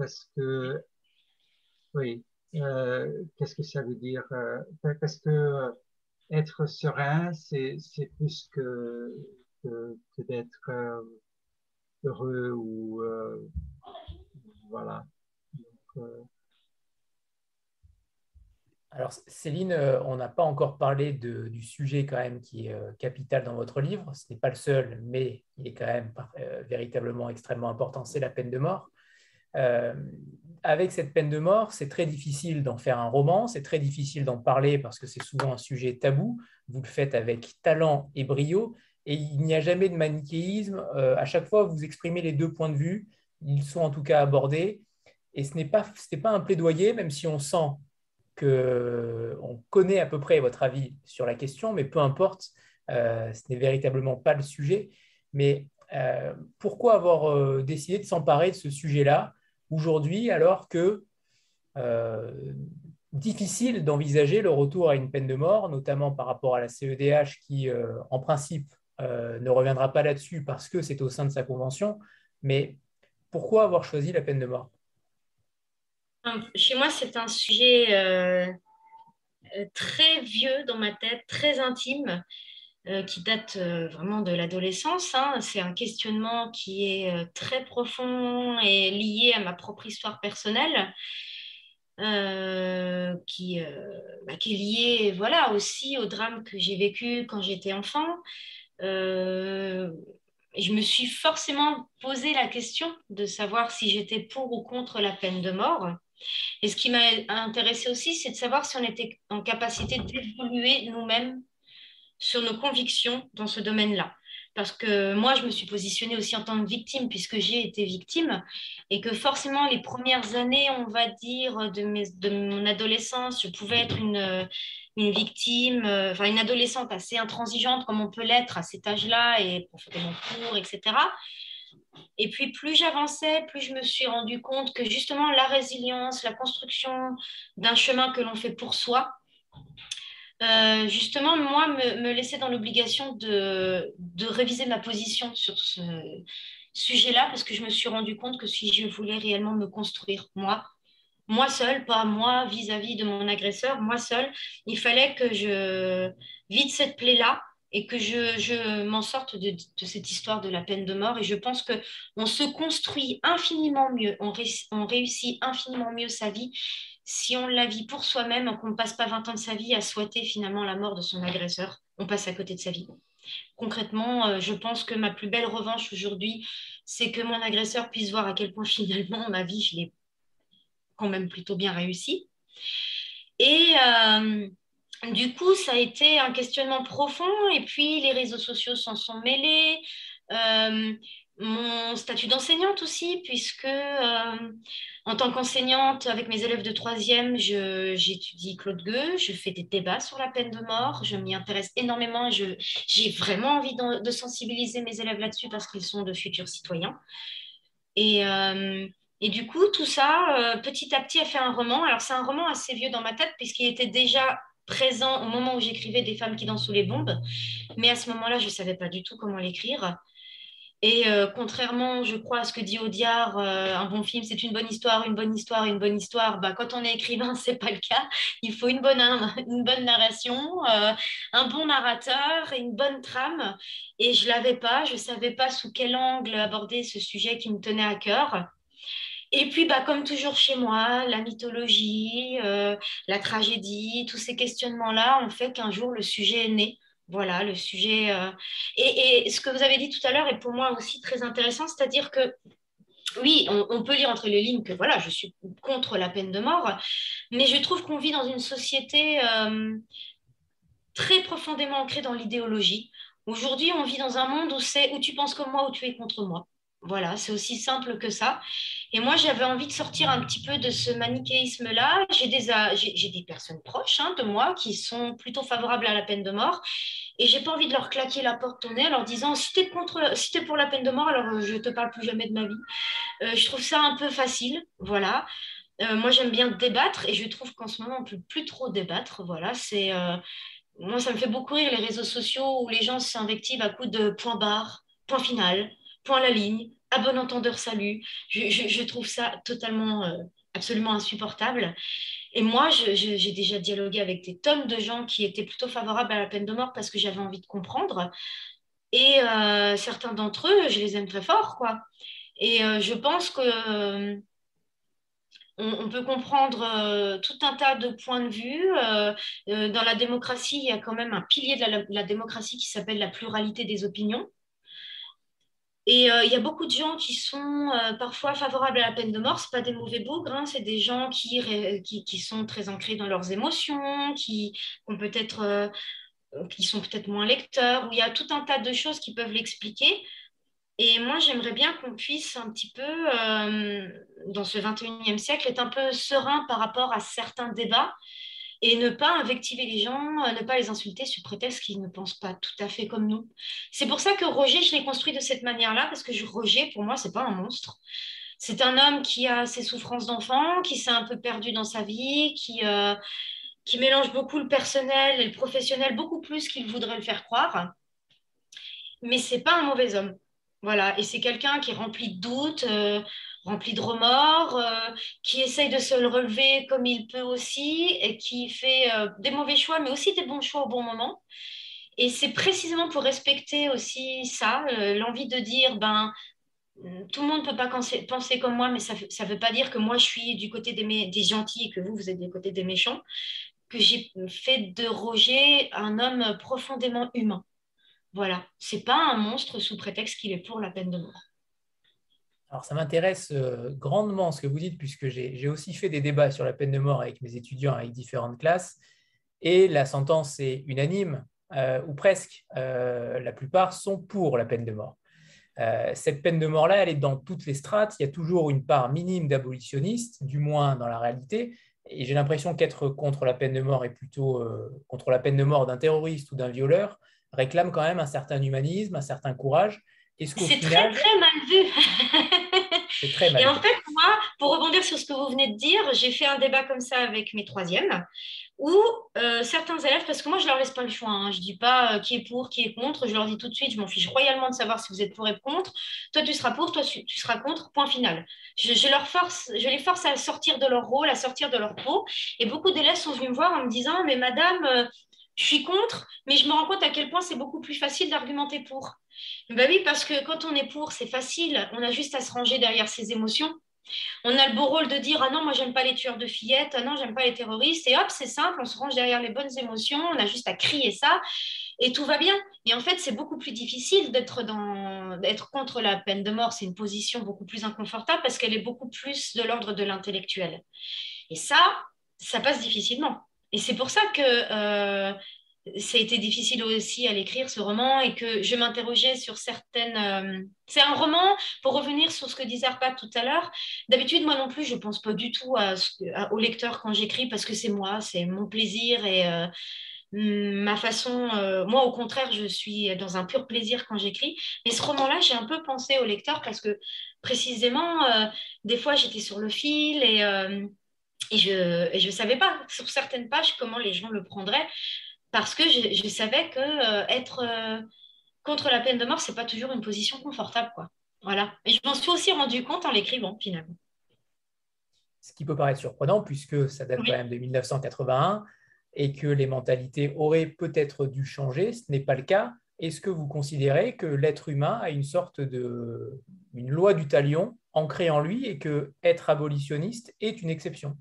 parce que, oui, qu'est-ce que ça veut dire Parce que être serein, c'est plus que, que, d'être heureux ou euh, voilà. Euh... Alors Céline, euh, on n'a pas encore parlé de, du sujet quand même qui est euh, capital dans votre livre. Ce n'est pas le seul, mais il est quand même euh, véritablement extrêmement important. C'est la peine de mort. Euh, avec cette peine de mort, c'est très difficile d'en faire un roman, c'est très difficile d'en parler parce que c'est souvent un sujet tabou. Vous le faites avec talent et brio, et il n'y a jamais de manichéisme. Euh, à chaque fois, vous exprimez les deux points de vue. Ils sont en tout cas abordés. Et ce n'est pas, pas un plaidoyer, même si on sent qu'on connaît à peu près votre avis sur la question, mais peu importe, ce n'est véritablement pas le sujet. Mais pourquoi avoir décidé de s'emparer de ce sujet-là? Aujourd'hui, alors que difficile d'envisager le retour à une peine de mort, notamment par rapport à la CEDH qui, euh, en principe, euh, ne reviendra pas là-dessus parce que c'est au sein de sa convention. Mais pourquoi avoir choisi la peine de mort? Chez moi, c'est un sujet euh, très vieux dans ma tête, très intime. Qui date vraiment de l'adolescence. Hein. C'est un questionnement qui est très profond et lié à ma propre histoire personnelle. Euh, qui, euh, bah, qui, est lié voilà, aussi au drame que j'ai vécu quand j'étais enfant. Euh, je me suis forcément posé la question de savoir si j'étais pour ou contre la peine de mort. Et ce qui m'a intéressé aussi, c'est de savoir si on était en capacité d'évoluer nous-mêmes sur nos convictions dans ce domaine-là parce que moi, je me suis positionnée aussi en tant que victime, puisque j'ai été victime, et que forcément, les premières années, on va dire, de, de mon adolescence, je pouvais être une, une victime, euh, enfin une adolescente assez intransigeante, comme on peut l'être à cet âge-là, et profondément court, etc. Et puis, plus j'avançais, plus je me suis rendu compte que justement, la résilience, la construction d'un chemin que l'on fait pour soi, euh, justement, moi, me, me laisser dans l'obligation de, réviser ma position sur ce sujet-là, parce que je me suis rendu compte que si je voulais réellement me construire, moi, moi seule, pas moi vis-à-vis de mon agresseur, moi seule, il fallait que je vide cette plaie-là et que je, m'en sorte de, cette histoire de la peine de mort. Et je pense qu'on se construit infiniment mieux, on, on réussit infiniment mieux sa vie si on la vit pour soi-même, qu'on ne passe pas 20 ans de sa vie à souhaiter finalement la mort de son agresseur, on passe à côté de sa vie. Concrètement, euh, je pense que ma plus belle revanche aujourd'hui, c'est que mon agresseur puisse voir à quel point *laughs* finalement ma vie, je l'ai quand même plutôt bien réussi. Et euh, du coup, ça a été un questionnement profond, et puis les réseaux sociaux s'en sont mêlés. Euh, mon statut d'enseignante aussi, puisque euh, en tant qu'enseignante avec mes élèves de troisième, j'étudie Claude Gueux, je fais des débats sur la peine de mort, je m'y intéresse énormément, j'ai vraiment envie de, sensibiliser mes élèves là-dessus parce qu'ils sont de futurs citoyens. Et, euh, et du coup, tout ça, euh, petit à petit, a fait un roman. Alors c'est un roman assez vieux dans ma tête puisqu'il était déjà présent au moment où j'écrivais Des femmes qui dansent sous les bombes, mais à ce moment-là, je ne savais pas du tout comment l'écrire. Et euh, contrairement, je crois, à ce que dit Audiard, euh, un bon film, c'est une bonne histoire, une bonne histoire, une bonne histoire. Bah, quand on est écrivain, *laughs* c'est pas le cas. Il faut une bonne, une bonne narration, euh, un bon narrateur une bonne trame. Et je l'avais pas, je savais pas sous quel angle aborder ce sujet qui me tenait à cœur. Et puis, bah, comme toujours chez moi, la mythologie, la tragédie, tous ces questionnements-là ont fait qu'un jour le sujet est né. Voilà, le sujet. Euh, et, ce que vous avez dit tout à l'heure est pour moi aussi très intéressant, c'est-à-dire que oui, on, peut lire entre les lignes que voilà, je suis contre la peine de mort, mais je trouve qu'on vit dans une société euh, très profondément ancrée dans l'idéologie. Aujourd'hui, on vit dans un monde où c'est où tu penses comme moi ou tu es contre moi. Voilà, c'est aussi simple que ça. Et moi, j'avais envie de sortir un petit peu de ce manichéisme-là. J'ai des, personnes proches hein, de moi qui sont plutôt favorables à la peine de mort. Et j'ai pas envie de leur claquer la porte au nez en leur disant si tu es, contre, si es pour la peine de mort, alors euh, je te parle plus jamais de ma vie. Euh, je trouve ça un peu facile. Voilà. Euh, moi, j'aime bien débattre et je trouve qu'en ce moment, on ne peut plus trop débattre. Voilà, c'est. moi, ça me fait beaucoup rire les réseaux sociaux où les gens s'invectivent à coups de point barre, point final point la ligne, à bon entendeur salut. Je, trouve ça totalement, euh, absolument insupportable. Et moi, j'ai déjà dialogué avec des tonnes de gens qui étaient plutôt favorables à la peine de mort parce que j'avais envie de comprendre. Et euh, certains d'entre eux, je les aime très fort, quoi. Et euh, je pense que on, peut comprendre tout un tas de points de vue. dans la démocratie, il y a quand même un pilier de la démocratie qui s'appelle la pluralité des opinions. Et euh, il y a beaucoup de gens qui sont euh, parfois favorables à la peine de mort. Ce pas des mauvais bougres, hein. c'est des gens qui, qui, sont très ancrés dans leurs émotions, qui, ont peut-être, euh, qui sont peut-être moins lecteurs, où il y a tout un tas de choses qui peuvent l'expliquer. Et moi, j'aimerais bien qu'on puisse un petit peu, dans ce 21e siècle, être un peu serein par rapport à certains débats et ne pas invectiver les gens, ne pas les insulter sous prétexte qu'ils ne pensent pas tout à fait comme nous. C'est pour ça que Roger, je l'ai construit de cette manière-là, parce que Roger, pour moi, c'est pas un monstre. C'est un homme qui a ses souffrances d'enfant, qui s'est un peu perdu dans sa vie, qui, euh, qui mélange beaucoup le personnel et le professionnel, beaucoup plus qu'il voudrait le faire croire. Mais c'est pas un mauvais homme. Voilà, et c'est quelqu'un qui est rempli de doutes, euh, rempli de remords, euh, qui essaye de se le relever comme il peut aussi, et qui fait des mauvais choix, mais aussi des bons choix au bon moment. Et c'est précisément pour respecter aussi ça, l'envie de dire, ben, tout le monde ne peut pas penser, comme moi, mais ça ne veut pas dire que moi, je suis du côté des, des, gentils et que vous, vous êtes du côté des méchants, que j'ai fait de Roger un homme profondément humain. Voilà, c'est pas un monstre sous prétexte qu'il est pour la peine de mort. Alors, ça m'intéresse euh, grandement ce que vous dites, puisque j'ai aussi fait des débats sur la peine de mort avec mes étudiants avec différentes classes, et la sentence est unanime, euh, ou presque. Euh, la plupart sont pour la peine de mort. Cette peine de mort-là, elle est dans toutes les strates. Il y a toujours une part minime d'abolitionnistes, du moins dans la réalité. Et j'ai l'impression qu'être contre la peine de mort et plutôt contre la peine de mort d'un terroriste ou d'un violeur réclame quand même un certain humanisme, un certain courage. C'est très très mal vu. c'est très mal Et en fait, moi, pour rebondir sur ce que vous venez de dire, j'ai fait un débat comme ça avec mes troisièmes ou euh, certains élèves, parce que moi je leur laisse pas le choix, hein. je ne dis pas euh, qui est pour, qui est contre, je leur dis tout de suite, je m'en fiche royalement de savoir si vous êtes pour et contre, toi tu seras pour, toi tu seras contre, point final. Je, leur force, je les force à sortir de leur rôle, à sortir de leur peau, et beaucoup d'élèves sont venus me voir en me disant, mais madame, euh, je suis contre, mais je me rends compte à quel point c'est beaucoup plus facile d'argumenter pour. Ben oui, parce que quand on est pour, c'est facile, on a juste à se ranger derrière ses émotions. On a le beau rôle de dire ah non moi j'aime pas les tueurs de fillettes, ah non j'aime pas les terroristes et hop c'est simple, on se range derrière les bonnes émotions, on a juste à crier ça et tout va bien. Et en fait c'est beaucoup plus difficile d'être dans d'être contre la peine de mort, c'est une position beaucoup plus inconfortable parce qu'elle est beaucoup plus de l'ordre de l'intellectuel. Et ça ça passe difficilement. Et c'est pour ça que euh, ça a été difficile aussi à l'écrire, ce roman, et que je m'interrogeais sur certaines... Euh, c'est un roman, pour revenir sur ce que disait Arpad tout à l'heure, d'habitude, moi non plus, je ne pense pas du tout au lecteur quand j'écris, parce que c'est moi, c'est mon plaisir, et euh, ma façon... Moi, au contraire, je suis dans un pur plaisir quand j'écris. Mais ce roman-là, j'ai un peu pensé au lecteur, parce que précisément, des fois, j'étais sur le fil, et... et je ne savais pas sur certaines pages comment les gens le prendraient parce que je, savais que euh, être euh, contre la peine de mort, c'est pas toujours une position confortable, quoi. Voilà. Et je m'en suis aussi rendu compte en l'écrivant finalement. Ce qui peut paraître surprenant puisque ça date quand même de 1981 et que les mentalités auraient peut-être dû changer, ce n'est pas le cas. Est-ce que vous considérez que l'être humain a une sorte de une loi du talion ancrée en lui et que être abolitionniste est une exception?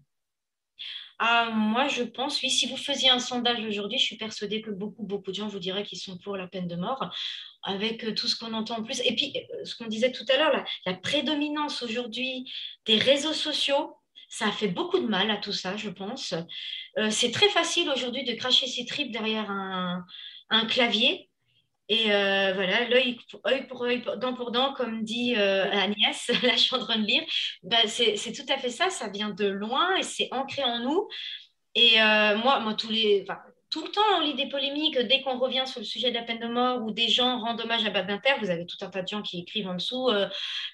Ah, moi, je pense, oui, si vous faisiez un sondage aujourd'hui, je suis persuadée que beaucoup, beaucoup de gens vous diraient qu'ils sont pour la peine de mort, avec euh, tout ce qu'on entend en plus. Et puis, euh, ce qu'on disait tout à l'heure, la, prédominance aujourd'hui des réseaux sociaux, ça a fait beaucoup de mal à tout ça, je pense. Euh, c'est très facile aujourd'hui de cracher ses tripes derrière un, un clavier. Et euh, voilà, l'œil pour œil, dent pour dent, comme dit euh, Agnès, *laughs* la chandronne lire, bah, c'est tout à fait ça, ça vient de loin et c'est ancré en nous. Et euh, moi, moi, tous les, tout le temps, on lit des polémiques dès qu'on revient sur le sujet de la peine de mort ou des gens rendent hommage à Badinter. Vous avez tout un tas de gens qui écrivent en dessous euh,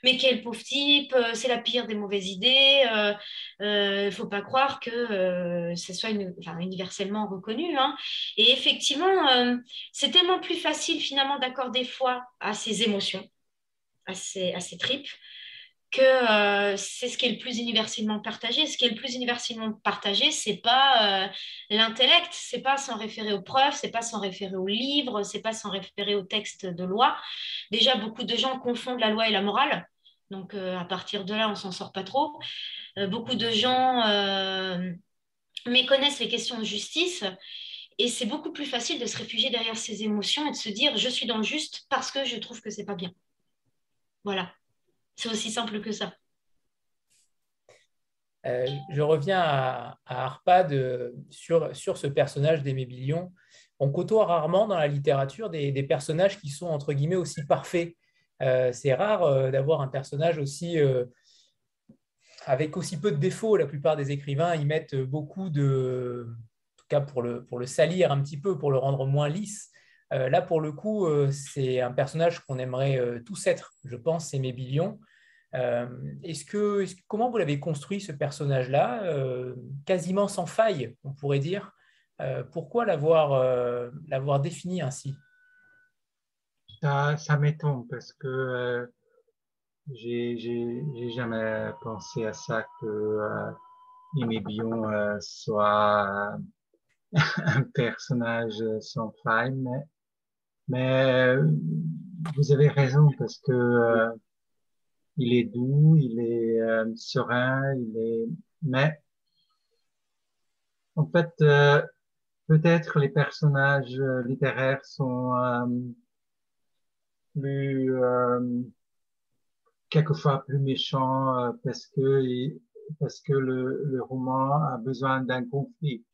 Mais quel pauvre type, euh, c'est la pire des mauvaises idées. Il euh, ne faut pas croire que ce soit universellement reconnu. Hein. Et effectivement, c'est tellement plus facile finalement d'accorder foi à ses émotions, à ses tripes, que euh, c'est ce qui est le plus universellement partagé. Ce qui est le plus universellement partagé, c'est pas euh, l'intellect, c'est pas sans référer aux preuves, c'est pas sans référer aux livres, c'est pas sans référer aux textes de loi. Déjà, beaucoup de gens confondent la loi et la morale. Donc, euh, à partir de là, on s'en sort pas trop. beaucoup de gens méconnaissent les questions de justice. Et c'est beaucoup plus facile de se réfugier derrière ses émotions et de se dire je suis dans le juste parce que je trouve que c'est pas bien. Voilà. C'est aussi simple que ça. Euh, je reviens à, Arpad euh, sur, sur ce personnage d'Aimé Billion. On côtoie rarement dans la littérature des, personnages qui sont entre guillemets aussi parfaits c'est rare d'avoir un personnage aussi avec aussi peu de défauts. La plupart des écrivains y mettent beaucoup de, en tout cas pour le, pour le salir un petit peu, pour le rendre moins lisse. Là, pour le coup, c'est un personnage qu'on aimerait tous être, je pense, c'est Mébilion. Euh, est-ce que, comment vous l'avez construit ce personnage-là, euh, quasiment sans faille, on pourrait dire? Euh, Pourquoi l'avoir défini ainsi? Ça, m'étonne parce que j'ai jamais pensé à ça que Imébion soit *laughs* un personnage sans faille, mais vous avez raison parce que il est doux, il est euh, serein, il est. Mais en fait, euh, peut-être les personnages euh, littéraires sont plus quelquefois plus méchants parce que parce que le, le roman a besoin d'un conflit.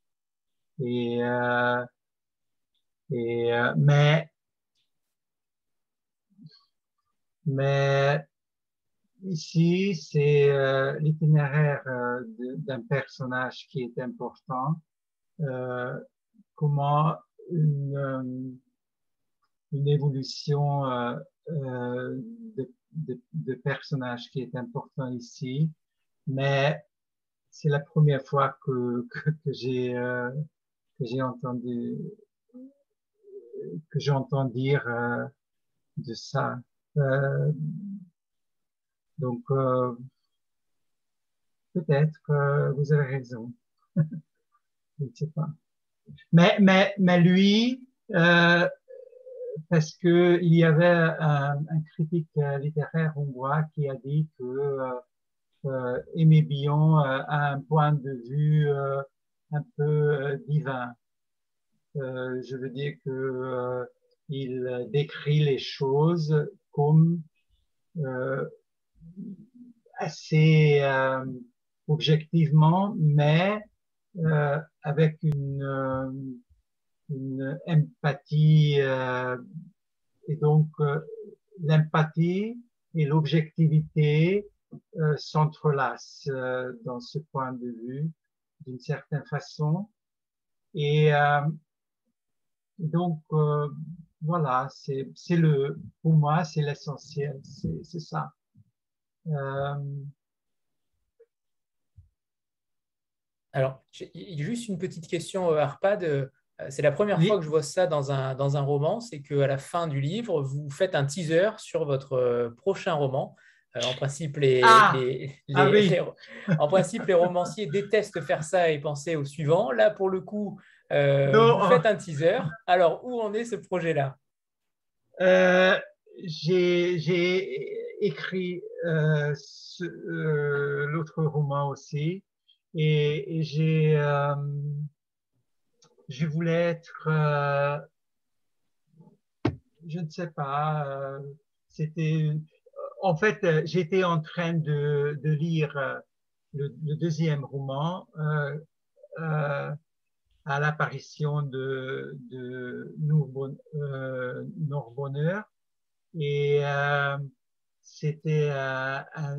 Et, et mais mais Ici, c'est euh, l'itinéraire euh, d'un personnage qui est important. Euh, comment une, une évolution de, de, de, personnage qui est important ici. Mais c'est la première fois que, que, que j'ai j'ai entendu que j'entends dire de ça. Euh, donc, euh, peut-être que vous avez raison. *laughs* Je sais pas. Mais, mais, mais lui, euh, parce que il y avait un, un, critique littéraire hongrois qui a dit que euh, euh Aimé Billon a un point de vue un peu divin. je veux dire que il décrit les choses comme assez euh, objectivement, mais euh, avec une, euh, une empathie et donc l'empathie et l'objectivité s'entrelacent dans ce point de vue d'une certaine façon. Et donc, voilà, c'est le, pour moi, c'est l'essentiel, c'est ça. Euh, Alors, juste une petite question, euh, Arpad. Euh, c'est la première fois que je vois ça dans un, dans un roman, c'est qu'à la fin du livre, vous faites un teaser sur votre prochain roman. en, principe, les, ah, ah en principe, les romanciers détestent faire ça et penser au suivant. Là, pour le coup, vous faites un teaser. Alors, où en est ce projet-là? J'ai écrit euh, euh, l'autre roman aussi. Et, et j'ai euh, je voulais être euh, je ne sais pas euh, c'était en fait j'étais en train de, de lire le, le, deuxième roman à l'apparition de, de Norbonheur et c'était euh, un,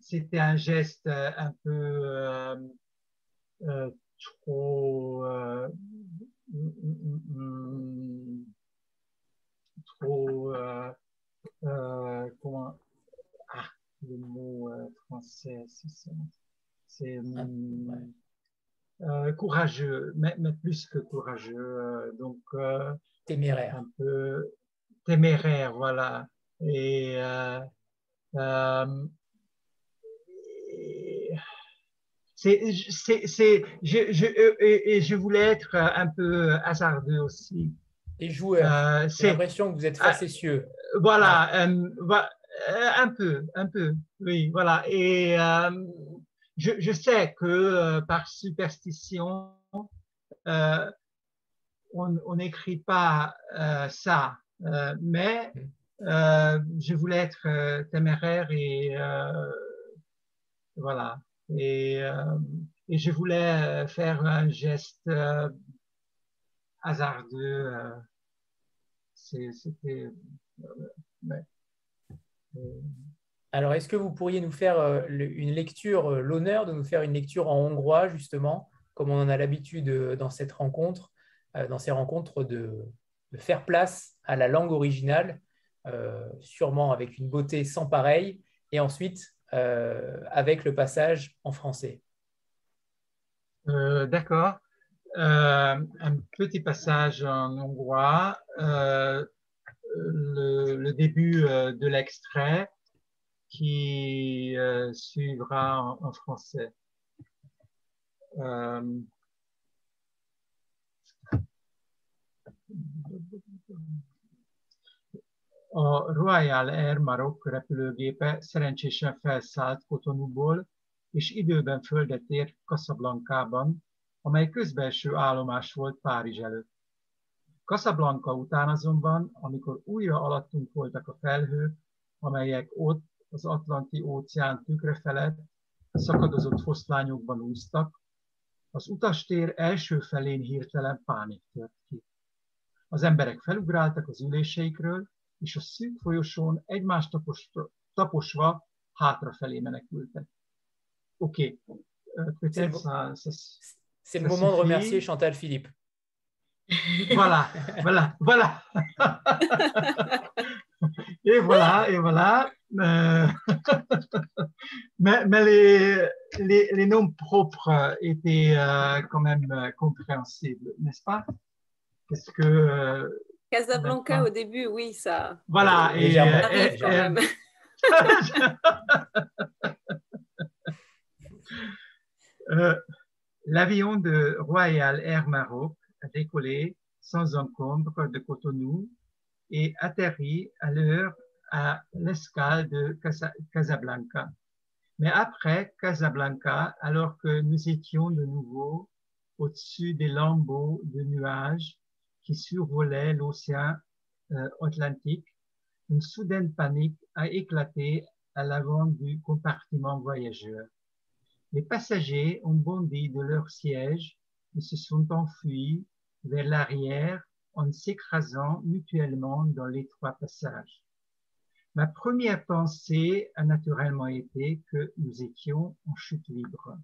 c'était un geste euh, un peu euh, euh trop euh, trop comment ah le mot français c'est ah, courageux mais, mais, plus que courageux donc téméraire un peu téméraire voilà et, euh, euh, c'est, c'est, je, je, et, je voulais être un peu hasardeux aussi. Et joueur. Euh, c'est l'impression que vous êtes facétieux. voilà, euh, un peu, un peu, oui, voilà. Et euh, je, je, sais que euh, par superstition, on n'écrit pas ça, mais mm. Euh, je voulais être euh, téméraire et euh, voilà. Et, et, je voulais faire un geste hasardeux. C'était Alors, est-ce que vous pourriez nous faire euh, une lecture, euh, l'honneur de nous faire une lecture en hongrois, justement, comme on en a l'habitude euh, dans cette rencontre, dans ces rencontres, de, faire place à la langue originale, sûrement avec une beauté sans pareil, et ensuite avec le passage en français? D'accord. un petit passage en hongrois. le, début de l'extrait qui euh, suivra en, en français. Euh, a Royal Air Maroc repülőgépe szerencsésen felszállt Cotonouból, és időben földet ért Casablancában, amely közbelső állomás volt Párizs előtt. Casablanca után azonban, amikor újra alattunk voltak a felhők, amelyek ott az Atlanti óceán tükre felett szakadozott foszlányokban úsztak, az utastér első felén hirtelen pánik tört ki. Az emberek felugráltak az üléseikről, és a szűk folyosón egymást tapos, taposva hátrafelé menekültek. Oké. Okay. C'est le moment de remercier Chantal Philippe. Voilà, voilà, voilà. *laughs* *laughs* et voilà, et voilà. Euh, *laughs* mais, mais les, les, les, noms propres étaient euh, quand même euh, compréhensibles, n'est-ce pas? Parce que Casablanca au début, oui, ça. Voilà, et, et, *laughs* l'avion de Royal Air Maroc a décollé sans encombre de Cotonou et atterri à l'heure à l'escale de Casablanca. Mais après Casablanca, alors que nous étions de nouveau au-dessus des lambeaux de nuages qui survolaient l'océan euh, Atlantique, une soudaine panique a éclaté à l'avant du compartiment voyageur. Les passagers ont bondi de leur siège et se sont enfuis vers l'arrière en s'écrasant mutuellement dans les trois passages. Ma première pensée a naturellement été que nous étions en chute libre.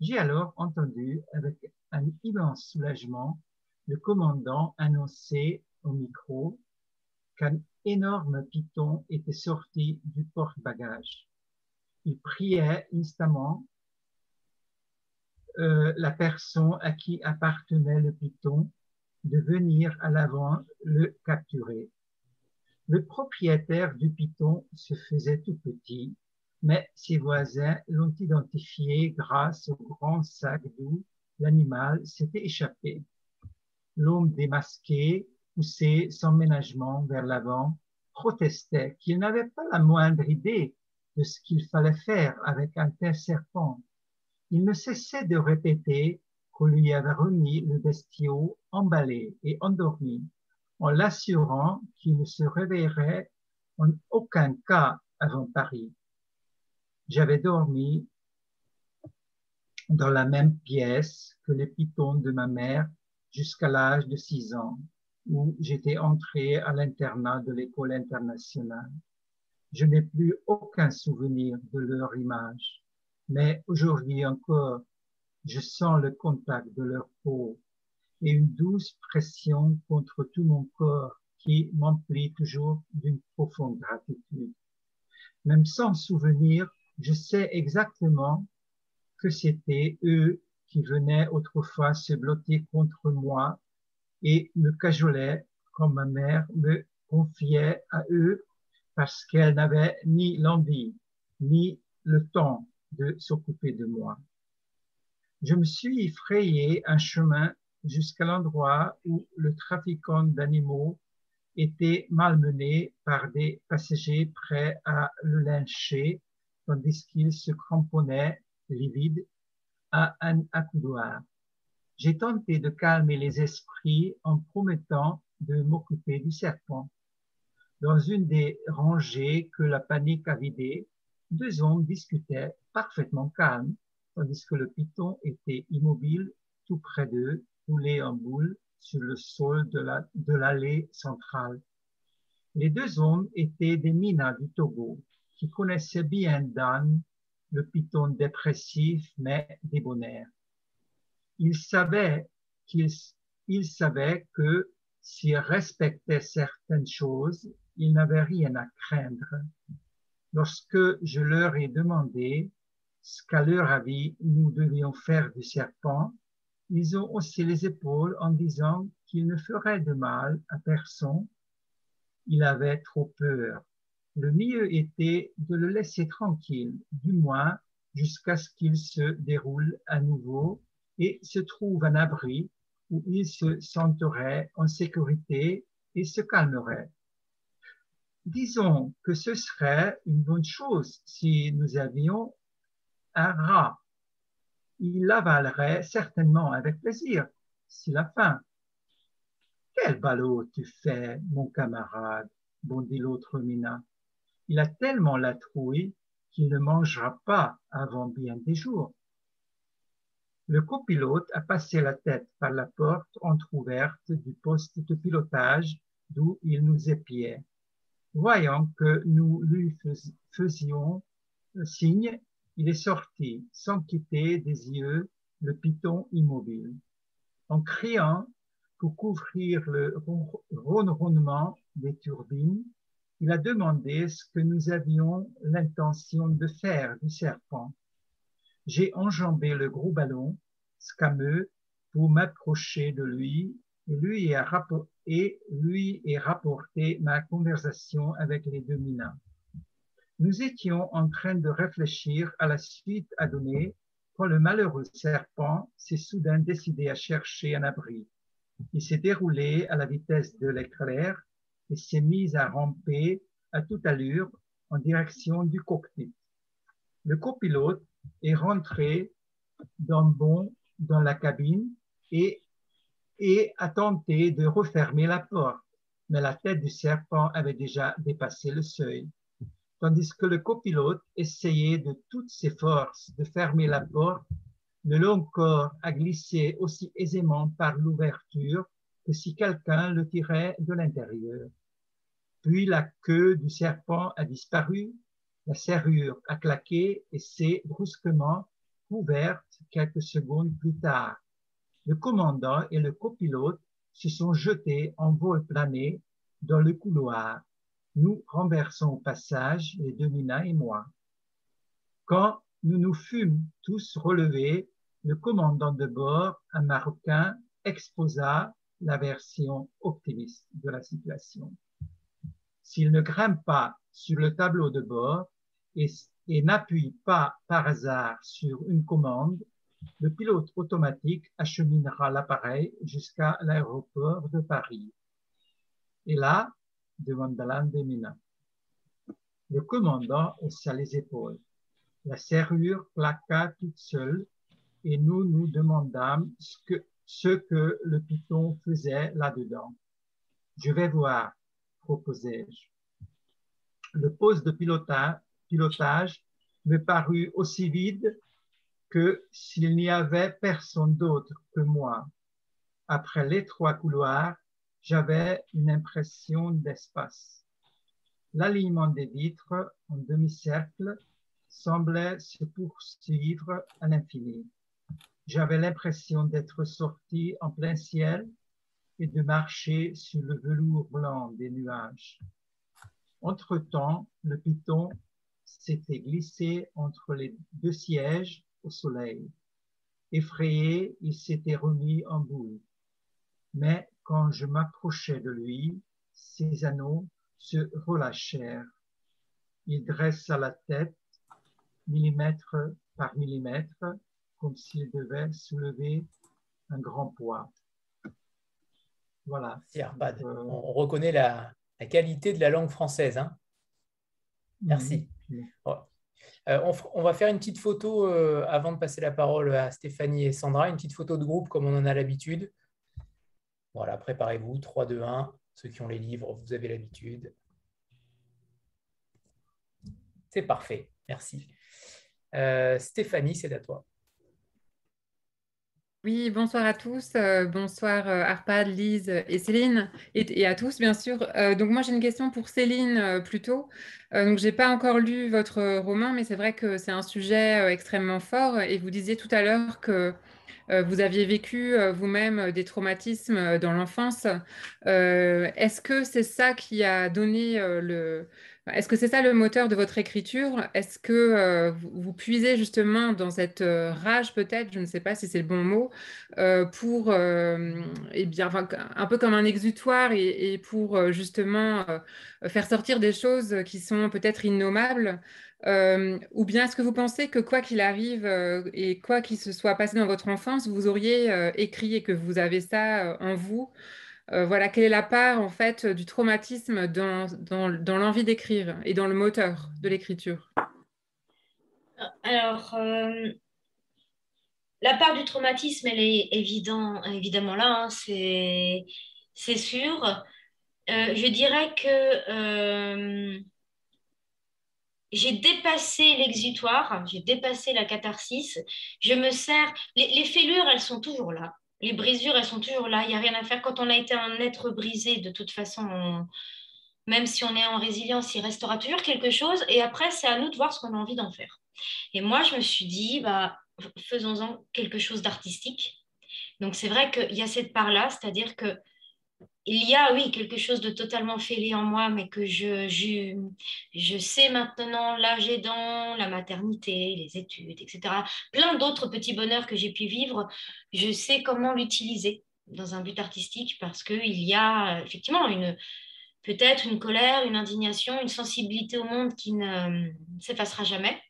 J'ai alors entendu avec un immense soulagement le commandant annoncer au micro qu'un énorme python était sorti du porte-bagages. Il priait instamment euh, la personne à qui appartenait le python de venir à l'avant le capturer. Le propriétaire du python se faisait tout petit, mais ses voisins l'ont identifié grâce au grand sac d'où l'animal s'était échappé. L'homme démasqué, poussé sans ménagement vers l'avant, protestait qu'il n'avait pas la moindre idée de ce qu'il fallait faire avec un tel serpent. Il ne cessait de répéter qu'on lui avait remis le bestiau emballé et endormi, en l'assurant qu'il ne se réveillerait en aucun cas avant Paris. J'avais dormi dans la même pièce que les pitons de ma mère jusqu'à l'âge de six ans, où j'étais entré à l'internat de l'école internationale. Je n'ai plus aucun souvenir de leur image, mais aujourd'hui encore, je sens le contact de leur peau et une douce pression contre tout mon corps qui m'emplit toujours d'une profonde gratitude. Même sans souvenir, je sais exactement que c'était eux qui venaient autrefois se blotter contre moi et me cajolaient comme ma mère me confiait à eux parce qu'elle n'avait ni l'envie ni le temps de s'occuper de moi je me suis frayé un chemin jusqu'à l'endroit où le trafiquant d'animaux était malmené par des passagers prêts à le lyncher, tandis qu'il se cramponnait, livide, à un accoudoir. J'ai tenté de calmer les esprits en promettant de m'occuper du serpent. Dans une des rangées que la panique a vidées, deux hommes discutaient parfaitement calmes tandis que le python était immobile tout près d'eux, roulé en boule sur le sol de l'allée centrale. Les deux hommes étaient des minas du Togo qui connaissaient bien Dan, le python dépressif mais débonnaire. Ils savaient qu'ils savaient que s'ils respectaient certaines choses, ils n'avaient rien à craindre. Lorsque je leur ai demandé ce qu'à leur avis nous devions faire du serpent, ils ont haussé les épaules en disant qu'il ne ferait de mal à personne. Il avait trop peur. Le mieux était de le laisser tranquille, du moins jusqu'à ce qu'il se déroule à nouveau et se trouve un abri où il se sentirait en sécurité et se calmerait. Disons que ce serait une bonne chose si nous avions un rat. Il l'avalerait certainement avec plaisir, si la faim. Quel ballot tu fais, mon camarade, bondit l'autre mina. Il a tellement la trouille qu'il ne mangera pas avant bien des jours. Le copilote a passé la tête par la porte entr'ouverte du poste de pilotage d'où il nous épiait. Voyant que nous lui faisions signe, il est sorti sans quitter des yeux le piton immobile. En criant pour couvrir le ronronnement des turbines, il a demandé ce que nous avions l'intention de faire du serpent. J'ai enjambé le gros ballon, scameux, pour m'approcher de lui et lui, et rapporté ma conversation avec les deux minas. Nous étions en train de réfléchir à la suite à donner quand le malheureux serpent s'est soudain décidé à chercher un abri. Il s'est déroulé à la vitesse de l'éclair et s'est mis à ramper à toute allure en direction du cockpit. Le copilote est rentré d'un bond dans la cabine et, et a tenté de refermer la porte, mais la tête du serpent avait déjà dépassé le seuil. Tandis que le copilote essayait de toutes ses forces de fermer la porte, le long corps a glissé aussi aisément par l'ouverture que si quelqu'un le tirait de l'intérieur. Puis la queue du serpent a disparu, la serrure a claqué et s'est brusquement ouverte quelques secondes plus tard. Le commandant et le copilote se sont jetés en vol plané dans le couloir. Nous renversons au passage, les deux et moi. Quand nous nous fûmes tous relevés, le commandant de bord, un Marocain, exposa la version optimiste de la situation. S'il ne grimpe pas sur le tableau de bord et, n'appuie pas par hasard sur une commande, le pilote automatique acheminera l'appareil jusqu'à l'aéroport de Paris. Et là, demanda l'Andemina. Le commandant haussa les épaules. La serrure plaqua toute seule et nous nous demandâmes ce que, le python faisait là-dedans. Je vais voir, proposai-je. Le poste de pilotage me parut aussi vide que s'il n'y avait personne d'autre que moi. Après l'étroit couloir, j'avais une impression d'espace. L'alignement des vitres en demi-cercle semblait se poursuivre à l'infini. J'avais l'impression d'être sorti en plein ciel et de marcher sur le velours blanc des nuages. Entre-temps, le piton s'était glissé entre les deux sièges au soleil. Effrayé, il s'était remis en boule. Mais quand je m'approchais de lui, ses anneaux se relâchèrent. Il dressa la tête, millimètre par millimètre, comme s'il devait soulever un grand poids. Voilà. Euh, on reconnaît la, qualité de la langue française. Hein. Merci. Euh, on, va faire une petite photo euh, avant de passer la parole à Stéphanie et Sandra, une petite photo de groupe comme on en a l'habitude. Voilà, préparez-vous. 3, 2, 1. Ceux qui ont les livres, vous avez l'habitude. C'est parfait. Merci. Stéphanie, c'est à toi. Oui, bonsoir à tous. Euh, bonsoir euh, Arpad, Lise et Céline, et, à tous bien sûr. Euh, donc moi j'ai une question pour Céline plutôt. donc j'ai pas encore lu votre roman, mais c'est vrai que c'est un sujet extrêmement fort. Et vous disiez tout à l'heure que vous aviez vécu vous-même des traumatismes dans l'enfance. Est-ce que c'est ça qui a donné le est-ce que c'est ça le moteur de votre écriture? Est-ce que euh, vous, puisez justement dans cette euh, rage peut-être, je ne sais pas si c'est le bon mot, euh, pour, eh bien, un peu comme un exutoire et, pour justement faire sortir des choses qui sont peut-être innommables ou bien est-ce que vous pensez que quoi qu'il arrive et quoi qu'il se soit passé dans votre enfance, vous auriez écrit et que vous avez ça en vous voilà, quelle est la part en fait du traumatisme dans, l'envie d'écrire et dans le moteur de l'écriture? Alors, euh, la part du traumatisme, elle est évident, évidemment là, hein, c'est, c'est sûr. Euh, je dirais que j'ai dépassé l'exutoire, j'ai dépassé la catharsis. Je me sers. les, fêlures, elles sont toujours là les brisures, elles sont toujours là. Il n'y a rien à faire. Quand on a été un être brisé, de toute façon, même si on est en résilience, il restera toujours quelque chose. Et après, c'est à nous de voir ce qu'on a envie d'en faire. Et moi, je me suis dit, bah, faisons-en quelque chose d'artistique. Donc, c'est vrai qu'il y a cette part-là, c'est-à-dire que il y a, oui, quelque chose de totalement fêlé en moi, mais que je, je, je sais maintenant l'âge aidant, la maternité, les études, etc. Plein d'autres petits bonheurs que j'ai pu vivre, je sais comment l'utiliser dans un but artistique parce qu'il y a effectivement une peut-être une colère, une indignation, une sensibilité au monde qui ne s'effacera jamais.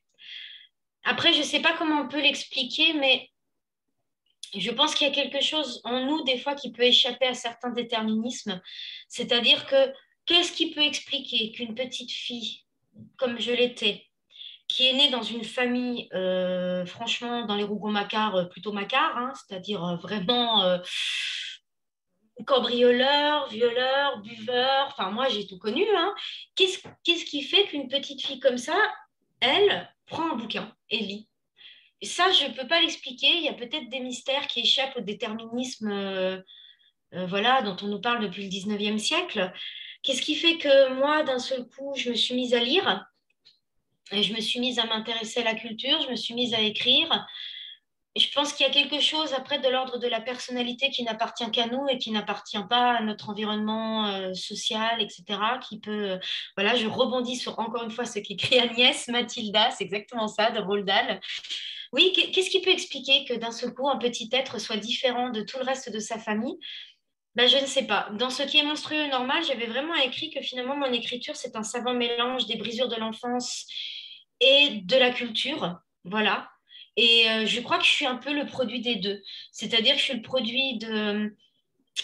Après, je ne sais pas comment on peut l'expliquer, mais je pense qu'il y a quelque chose en nous, des fois, qui peut échapper à certains déterminismes. C'est-à-dire que qu'est-ce qui peut expliquer qu'une petite fille, comme je l'étais, qui est née dans une famille, euh, franchement, dans les Rougon-Macquart, euh, plutôt Macquart, hein, c'est-à-dire euh, vraiment cambrioleur, violeur, buveur, enfin moi j'ai tout connu. Hein. Qu'est-ce qui fait qu'une petite fille comme ça, elle, prend un bouquin et lit? Ça, je ne peux pas l'expliquer. Il y a peut-être des mystères qui échappent au déterminisme euh, euh, voilà, dont on nous parle depuis le 19e siècle. Qu'est-ce qui fait que moi, d'un seul coup, je me suis mise à lire je me suis mise à m'intéresser à la culture, je me suis mise à écrire. je pense qu'il y a quelque chose après de l'ordre de la personnalité qui n'appartient qu'à nous et qui n'appartient pas à notre environnement euh, social, etc. Qui peut, voilà, je rebondis sur encore une fois ce qu'écrit *laughs* Agnès Mathilda, c'est exactement ça, de Roald Dahl. Oui, qu'est-ce qui peut expliquer que d'un seul coup, un petit être soit différent de tout le reste de sa famille? Ben, Je ne sais pas. Dans ce qui est monstrueux normal, j'avais vraiment écrit que finalement, mon écriture, c'est un savant mélange des brisures de l'enfance et de la culture. Voilà. Et euh, je crois que je suis un peu le produit des deux. C'est-à-dire que je suis le produit de,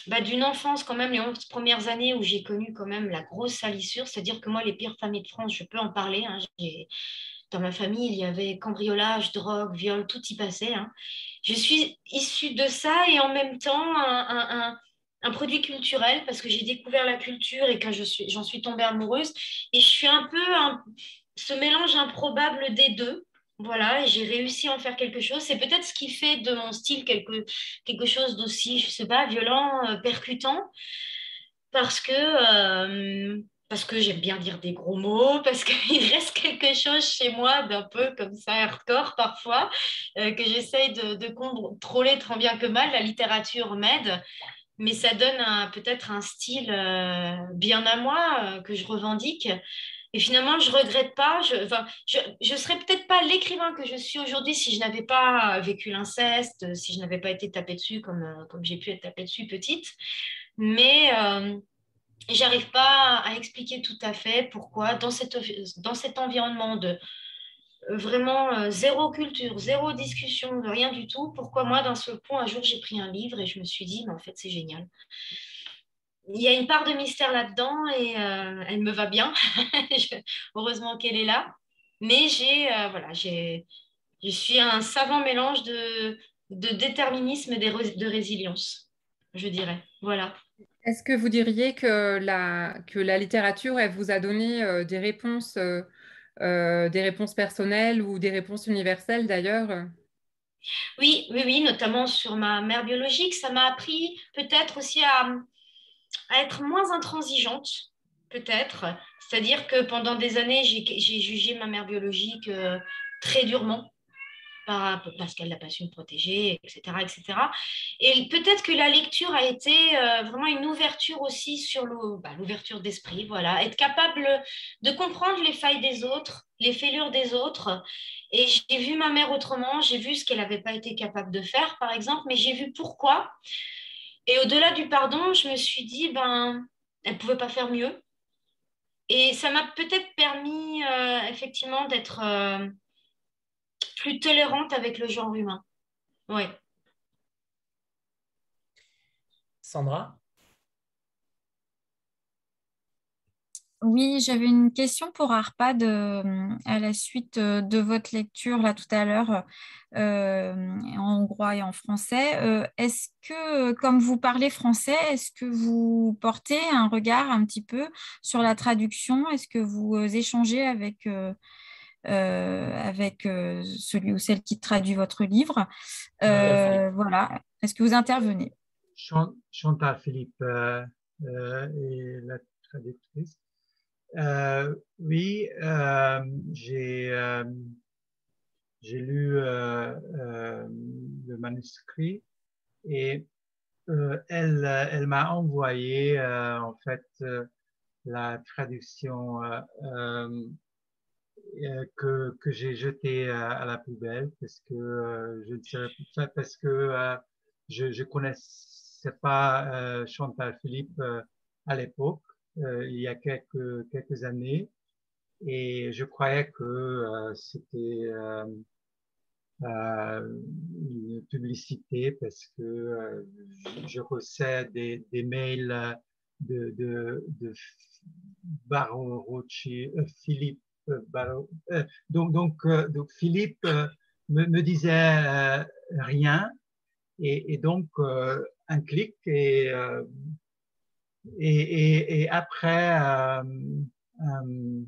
bah, d'une enfance quand même, les 11 premières années où j'ai connu quand même la grosse salissure. C'est-à-dire que moi, les pires familles de France, je peux en parler. Hein. Dans ma famille, il y avait cambriolage, drogue, viol, tout y passait. Hein. Je suis issue de ça et en même temps un, produit culturel parce que j'ai découvert la culture et que j'en suis, suis tombée amoureuse. Et je suis un peu ce mélange improbable des deux. Voilà, j'ai réussi à en faire quelque chose. C'est peut-être ce qui fait de mon style quelque, quelque chose d'aussi, je sais pas, violent, euh, percutant. Parce que euh, parce que j'aime bien dire des gros mots, parce qu'il *laughs* reste quelque chose chez moi d'un peu comme ça, hardcore parfois, euh, que j'essaye de, contrôler tant bien que mal. La littérature m'aide, mais ça donne peut-être un style euh, bien à moi euh, que je revendique. Et finalement, je regrette pas. Je ne serais peut-être pas l'écrivain que je suis aujourd'hui si je n'avais pas vécu l'inceste, si je n'avais pas été tapée dessus comme, comme j'ai pu être tapée dessus petite. Mais j'arrive pas à expliquer tout à fait pourquoi dans, cette, dans cet environnement de euh, vraiment euh, zéro culture, zéro discussion, rien du tout, pourquoi moi d'un seul coup un jour j'ai pris un livre et je me suis dit mais en fait c'est génial. Il y a une part de mystère là-dedans et euh, elle me va bien. *laughs* heureusement qu'elle est là. Mais j'ai voilà, j'ai je suis un savant mélange de, de déterminisme et de résilience, je dirais. Voilà. Est-ce que vous diriez que la, que la littérature, elle vous a donné euh, des réponses, euh, euh, des réponses personnelles ou des réponses universelles d'ailleurs? Oui, oui, oui, notamment sur ma mère biologique. Ça m'a appris peut-être aussi à, être moins intransigeante, peut-être. C'est-à-dire que pendant des années, j'ai jugé ma mère biologique très durement parce qu'elle n'a pas su me protéger, etc. etc. Et peut-être que la lecture a été euh, vraiment une ouverture aussi sur bah, l'ouverture d'esprit, voilà, être capable de comprendre les failles des autres, les fêlures des autres. Et j'ai vu ma mère autrement, j'ai vu ce qu'elle n'avait pas été capable de faire, par exemple, mais j'ai vu pourquoi. Et au-delà du pardon, je me suis dit, ben, elle ne pouvait pas faire mieux. Et ça m'a peut-être permis euh, effectivement d'être euh, plus tolérante avec le genre humain. Oui. Sandra? Oui, j'avais une question pour Arpad euh, à la suite euh, de votre lecture là tout à l'heure euh, en hongrois et en français. est-ce que, comme vous parlez français, est-ce que vous portez un regard un petit peu sur la traduction? Est-ce que vous échangez avec avec celui ou celle qui traduit votre livre Voilà. Est-ce que vous intervenez? Chantal Philippe est la traductrice. Euh, oui, euh, j'ai euh, j'ai lu le manuscrit et elle elle m'a envoyé en fait la traduction que que j'ai jetée à la poubelle parce que je ne savais pas parce que je je connaissais pas Chantal Philippe à l'époque euh, il y a quelques, quelques années. Et je croyais que euh, c'était euh, une publicité parce que je reçais des, des mails de, de, de Baron Rothschild, Philippe Baron, donc, donc, donc Philippe me, disait rien. Et, donc un clic et après, euh, euh,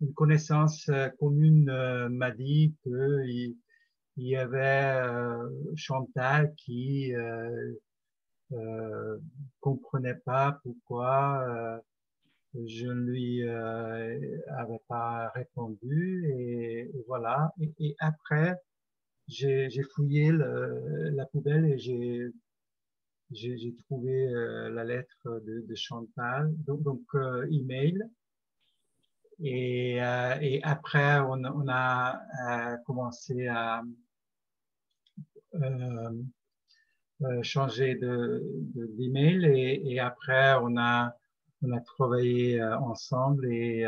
une connaissance euh, commune m'a dit qu'il il y avait Chantal qui euh, comprenait pas pourquoi je lui avais pas répondu et, voilà. Et, après, j'ai fouillé le, la poubelle et j'ai j'ai trouvé euh, la lettre de, de Chantal, donc, donc euh, email. Et, euh, et après, on, on a commencé à changer de d'email et, et après, on a on a travaillé ensemble et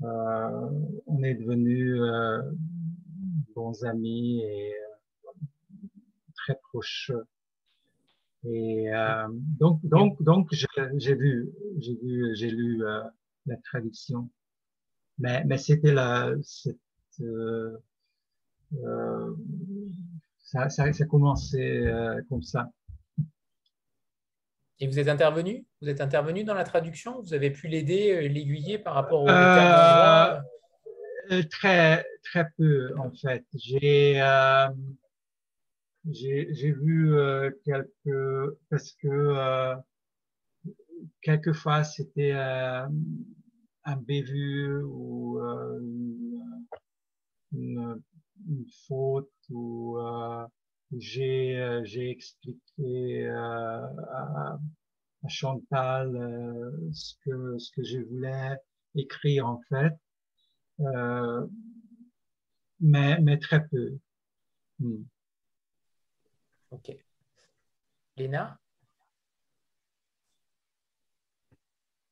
on est devenus bons amis et très proches et euh, donc, donc, donc, j'ai vu, j'ai vu, j'ai lu euh, la traduction, mais, mais c'était la, euh, euh, ça, ça, ça commençait euh, comme ça. Et vous êtes intervenu? Vous êtes intervenu dans la traduction? Vous avez pu l'aider, l'aiguiller par rapport au terme Très, très peu en fait. J'ai j'ai vu euh, quelques parce que euh, quelquefois c'était euh, un bévu ou euh, une, une, faute ou j'ai j'ai expliqué à, à, Chantal ce que ce que je voulais écrire en fait mais mais très peu. Hmm. Ok. Léna?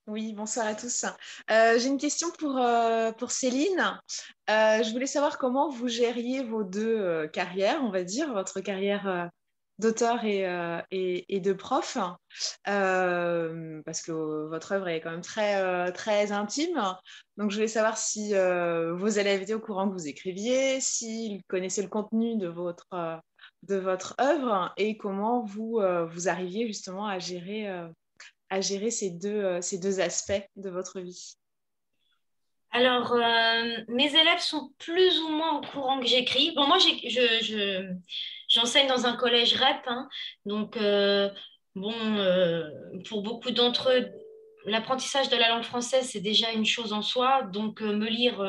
Oui, bonsoir à tous. Euh, j'ai une question pour, euh, pour Céline. Euh, je voulais savoir comment vous gériez vos deux carrières, on va dire, votre carrière d'auteur et, et, de prof, parce que votre œuvre est quand même très, très intime. Donc, je voulais savoir si vos élèves étaient au courant que vous écriviez, s'ils connaissaient le contenu de votre de votre œuvre et comment vous, vous arriviez justement à gérer, à gérer ces, deux, euh, ces deux aspects de votre vie? alors, euh, mes élèves sont plus ou moins au courant que j'écris. Bon, moi, j'enseigne dans un collège REP, hein. donc, euh, bon, pour beaucoup d'entre eux, l'apprentissage de la langue française, c'est déjà une chose en soi, donc me lire,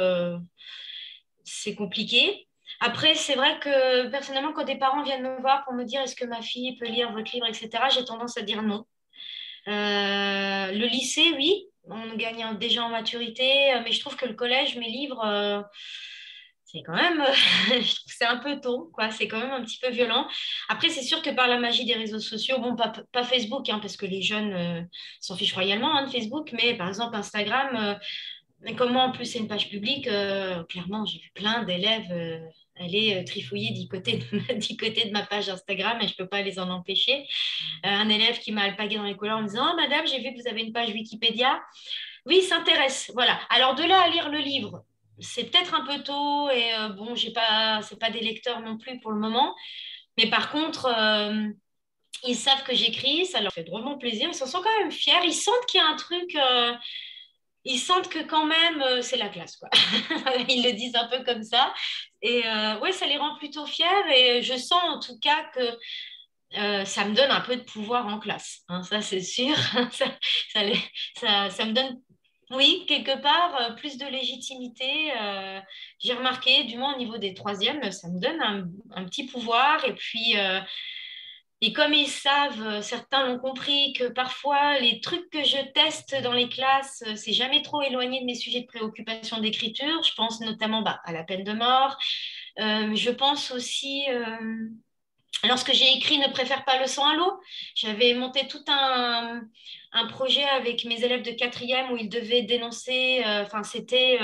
c'est compliqué. Après, c'est vrai que personnellement, quand des parents viennent me voir pour me dire est-ce que ma fille peut lire votre livre, etc., j'ai tendance à dire non. Le lycée, oui, on gagne déjà en maturité, euh, mais je trouve que le collège, mes livres, euh, c'est quand même, *laughs* c'est un peu tôt, quoi. C'est quand même un petit peu violent. Après, c'est sûr que par la magie des réseaux sociaux, bon, pas, Facebook, hein, parce que les jeunes euh, s'en fichent royalement hein, de Facebook, mais par exemple Instagram, comme moi en plus c'est une page publique, clairement, j'ai vu plein d'élèves aller euh, trifouiller du côté, *laughs* de, ma page Instagram et je ne peux pas les en empêcher. Euh, un élève qui m'a alpagué dans les couleurs en me disant oh, Madame, j'ai vu que vous avez une page Wikipédia. Oui, s'intéresse. Voilà. Alors, de là à lire le livre, c'est peut-être un peu tôt et euh, bon, j'ai pas, c'est pas des lecteurs non plus pour le moment. Mais par contre, ils savent que j'écris, ça leur fait drôlement plaisir. Ils se sont quand même fiers. Ils sentent qu'il y a un truc ils sentent que quand même, euh, c'est la classe. Quoi. *laughs* ils le disent un peu comme ça. Et euh, ouais, ça les rend plutôt fiers. Et je sens en tout cas que euh, ça me donne un peu de pouvoir en classe. Hein, ça, c'est sûr. *laughs* ça, ça, me donne, oui, quelque part, plus de légitimité. J'ai remarqué, du moins au niveau des troisièmes, ça me donne un, un petit pouvoir. Et puis et comme ils savent, euh, certains l'ont compris, que parfois les trucs que je teste dans les classes, euh, c'est jamais trop éloigné de mes sujets de préoccupation d'écriture. Je pense notamment bah, à la peine de mort. Euh, je pense aussi, lorsque j'ai écrit Ne préfère pas le sang à l'eau, j'avais monté tout un, un, projet avec mes élèves de quatrième où ils devaient dénoncer, enfin c'était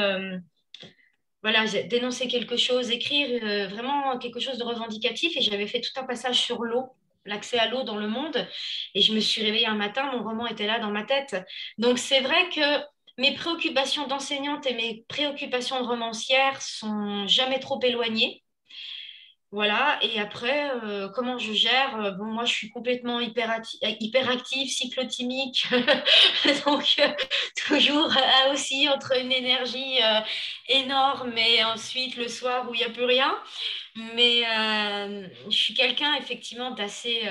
voilà, dénoncer quelque chose, écrire vraiment quelque chose de revendicatif et j'avais fait tout un passage sur l'eau l'accès à l'eau dans le monde. Et je me suis réveillée un matin, mon roman était là dans ma tête. Donc c'est vrai que mes préoccupations d'enseignante et mes préoccupations de romancière sont jamais trop éloignées. Voilà, et après, euh, comment je gère? Euh, Bon, moi, je suis complètement hyperactive, cyclotimique, *laughs* donc euh, toujours aussi entre une énergie énorme et ensuite le soir où il n'y a plus rien. Mais je suis quelqu'un, effectivement, d'assez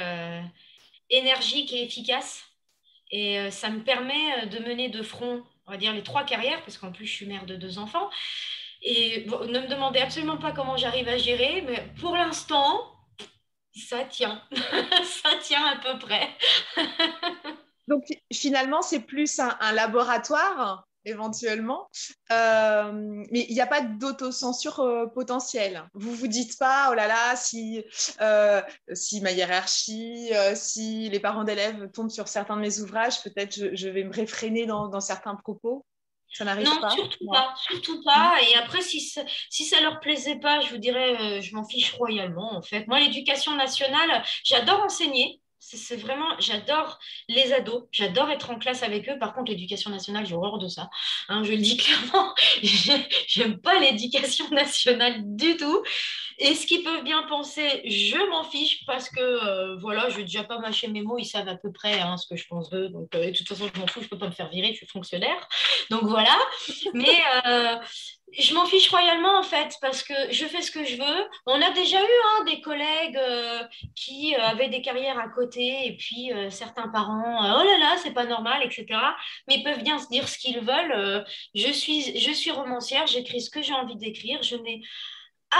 énergique et efficace. Et ça me permet de mener de front, on va dire, les trois carrières, parce qu'en plus, je suis mère de deux enfants. Et ne me demandez absolument pas comment j'arrive à gérer, mais pour l'instant, ça tient. *laughs* ça tient à peu près. *laughs* Donc finalement, c'est plus un, laboratoire éventuellement, euh, mais il n'y a pas d'autocensure euh, potentielle. Vous vous dites pas, oh là là, si, euh, si ma hiérarchie, si les parents d'élèves tombent sur certains de mes ouvrages, peut-être je, je vais me réfréner dans, dans certains propos. Ça n'arrive pas Non, surtout pas, surtout pas. Et après, si ça, si ça leur plaisait pas, je vous dirais, euh, je m'en fiche royalement, en fait. Moi, l'éducation nationale, j'adore enseigner. C'est vraiment, j'adore les ados, j'adore être en classe avec eux. Par contre, l'éducation nationale, j'ai horreur de ça. Hein, je le dis clairement, *laughs* j'aime pas l'éducation nationale du tout. Et ce qu'ils peuvent bien penser, je m'en fiche parce que euh, voilà, je vais déjà pas mâcher mes mots, ils savent à peu près hein, ce que je pense d'eux. Donc, euh, de toute façon, je m'en fous, je peux pas me faire virer, je suis fonctionnaire. Donc voilà. Mais euh, je m'en fiche royalement en fait parce que je fais ce que je veux. On a déjà eu hein, des collègues qui avaient des carrières à côté et puis certains parents, oh là là, c'est pas normal, etc. Mais ils peuvent bien se dire ce qu'ils veulent. je, suis, je suis romancière, j'écris ce que j'ai envie d'écrire. Je n'ai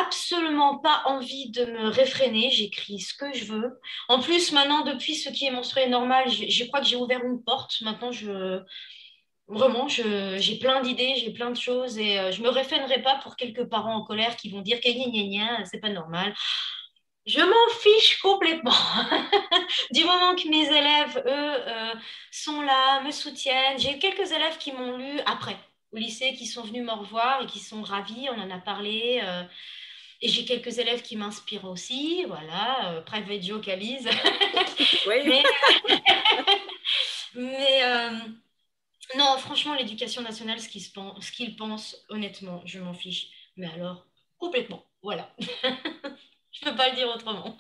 absolument pas envie de me réfréner, j'écris ce que je veux. En plus, maintenant, depuis ce qui est monstrueux et normal, je, crois que j'ai ouvert une porte. Maintenant, je Vraiment, j'ai plein d'idées, j'ai plein de choses et euh, je me réfrénerai pas pour quelques parents en colère qui vont dire que c'est pas normal. Je m'en fiche complètement. *laughs* du moment que mes élèves, eux, euh, sont là, me soutiennent. J'ai quelques élèves qui m'ont lu après, au lycée, qui sont venus me revoir et qui sont ravis. On en a parlé. Euh, et j'ai quelques élèves qui m'inspirent aussi. Voilà, private joke Alice. *laughs* oui. mais, *laughs* mais non, franchement, l'éducation nationale, ce qu'ils qu pensent, honnêtement, je m'en fiche. Mais alors, complètement. Voilà. *laughs* je ne peux pas le dire autrement.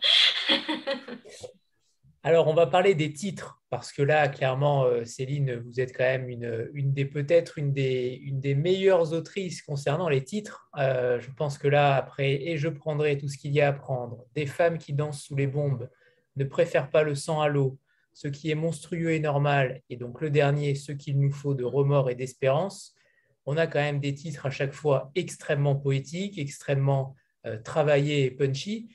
Alors, on va parler des titres, parce que là, clairement, euh, Céline, vous êtes quand même une, des peut-être une des, une des meilleures autrices concernant les titres. Euh, je pense que là, après, et je prendrai tout ce qu'il y a à prendre, des femmes qui dansent sous les bombes, ne préfèrent pas le sang à l'eau, ce qui est monstrueux et normal, et donc le dernier, ce qu'il nous faut de remords et d'espérance. On a quand même des titres à chaque fois extrêmement poétiques, extrêmement euh, travaillés et punchy.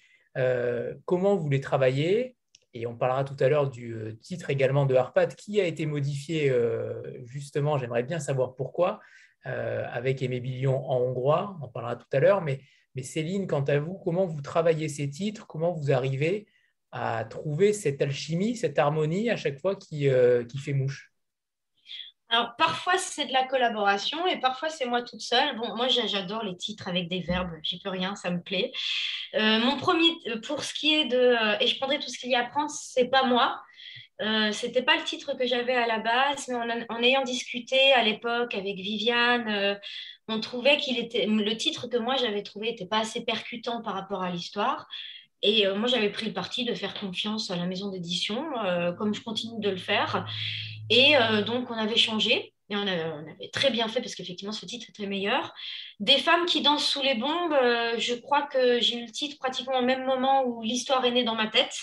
comment vous les travaillez? Et on parlera tout à l'heure du euh, titre également de Harpad qui a été modifié euh, justement, j'aimerais bien savoir pourquoi, euh, avec Aimé Billion en hongrois, on parlera tout à l'heure, mais, mais Céline, quant à vous, comment vous travaillez ces titres, comment vous arrivez à trouver cette alchimie, cette harmonie à chaque fois qui fait mouche? Alors, parfois, c'est de la collaboration et parfois, c'est moi toute seule. Bon, moi, j'adore les titres avec des verbes. J'y peux rien, ça me plaît. Euh, mon premier, euh, pour ce qui est de. Euh, et je prendrai tout ce qu'il y a à prendre, c'est pas moi. Euh, c'était pas le titre que j'avais à la base, mais en, ayant discuté à l'époque avec Viviane, on trouvait qu'il était le titre que moi j'avais trouvé n'était pas assez percutant par rapport à l'histoire. Et moi j'avais pris le parti de faire confiance à la maison d'édition, comme je continue de le faire. Et euh, donc, on avait changé. Et on, avait très bien fait parce qu'effectivement, ce titre était meilleur. Des femmes qui dansent sous les bombes, euh, je crois que j'ai eu le titre pratiquement au même moment où l'histoire est née dans ma tête.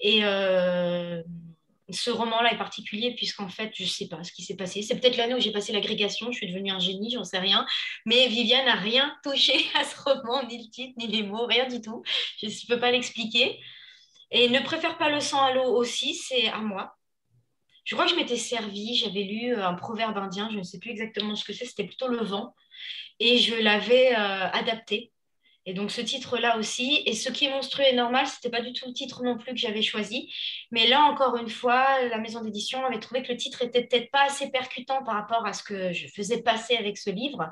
Et euh, ce roman-là est particulier puisqu'en fait, je ne sais pas ce qui s'est passé. C'est peut-être l'année où j'ai passé l'agrégation, je suis devenue un génie, j'en sais rien. Mais Viviane n'a rien *laughs* touché à ce roman, ni le titre, ni les mots, rien du tout. Je ne peux pas l'expliquer. Et ne préfère pas le sang à l'eau aussi, c'est à moi. Je crois que je m'étais servi, j'avais lu euh, un proverbe indien, je ne sais plus exactement ce que c'est, c'était plutôt le vent, et je l'avais euh, adapté. Et donc ce titre-là aussi, et ce qui est monstrueux et normal, ce n'était pas du tout le titre non plus que j'avais choisi, mais là encore une fois, la maison d'édition avait trouvé que le titre était peut-être pas assez percutant par rapport à ce que je faisais passer avec ce livre.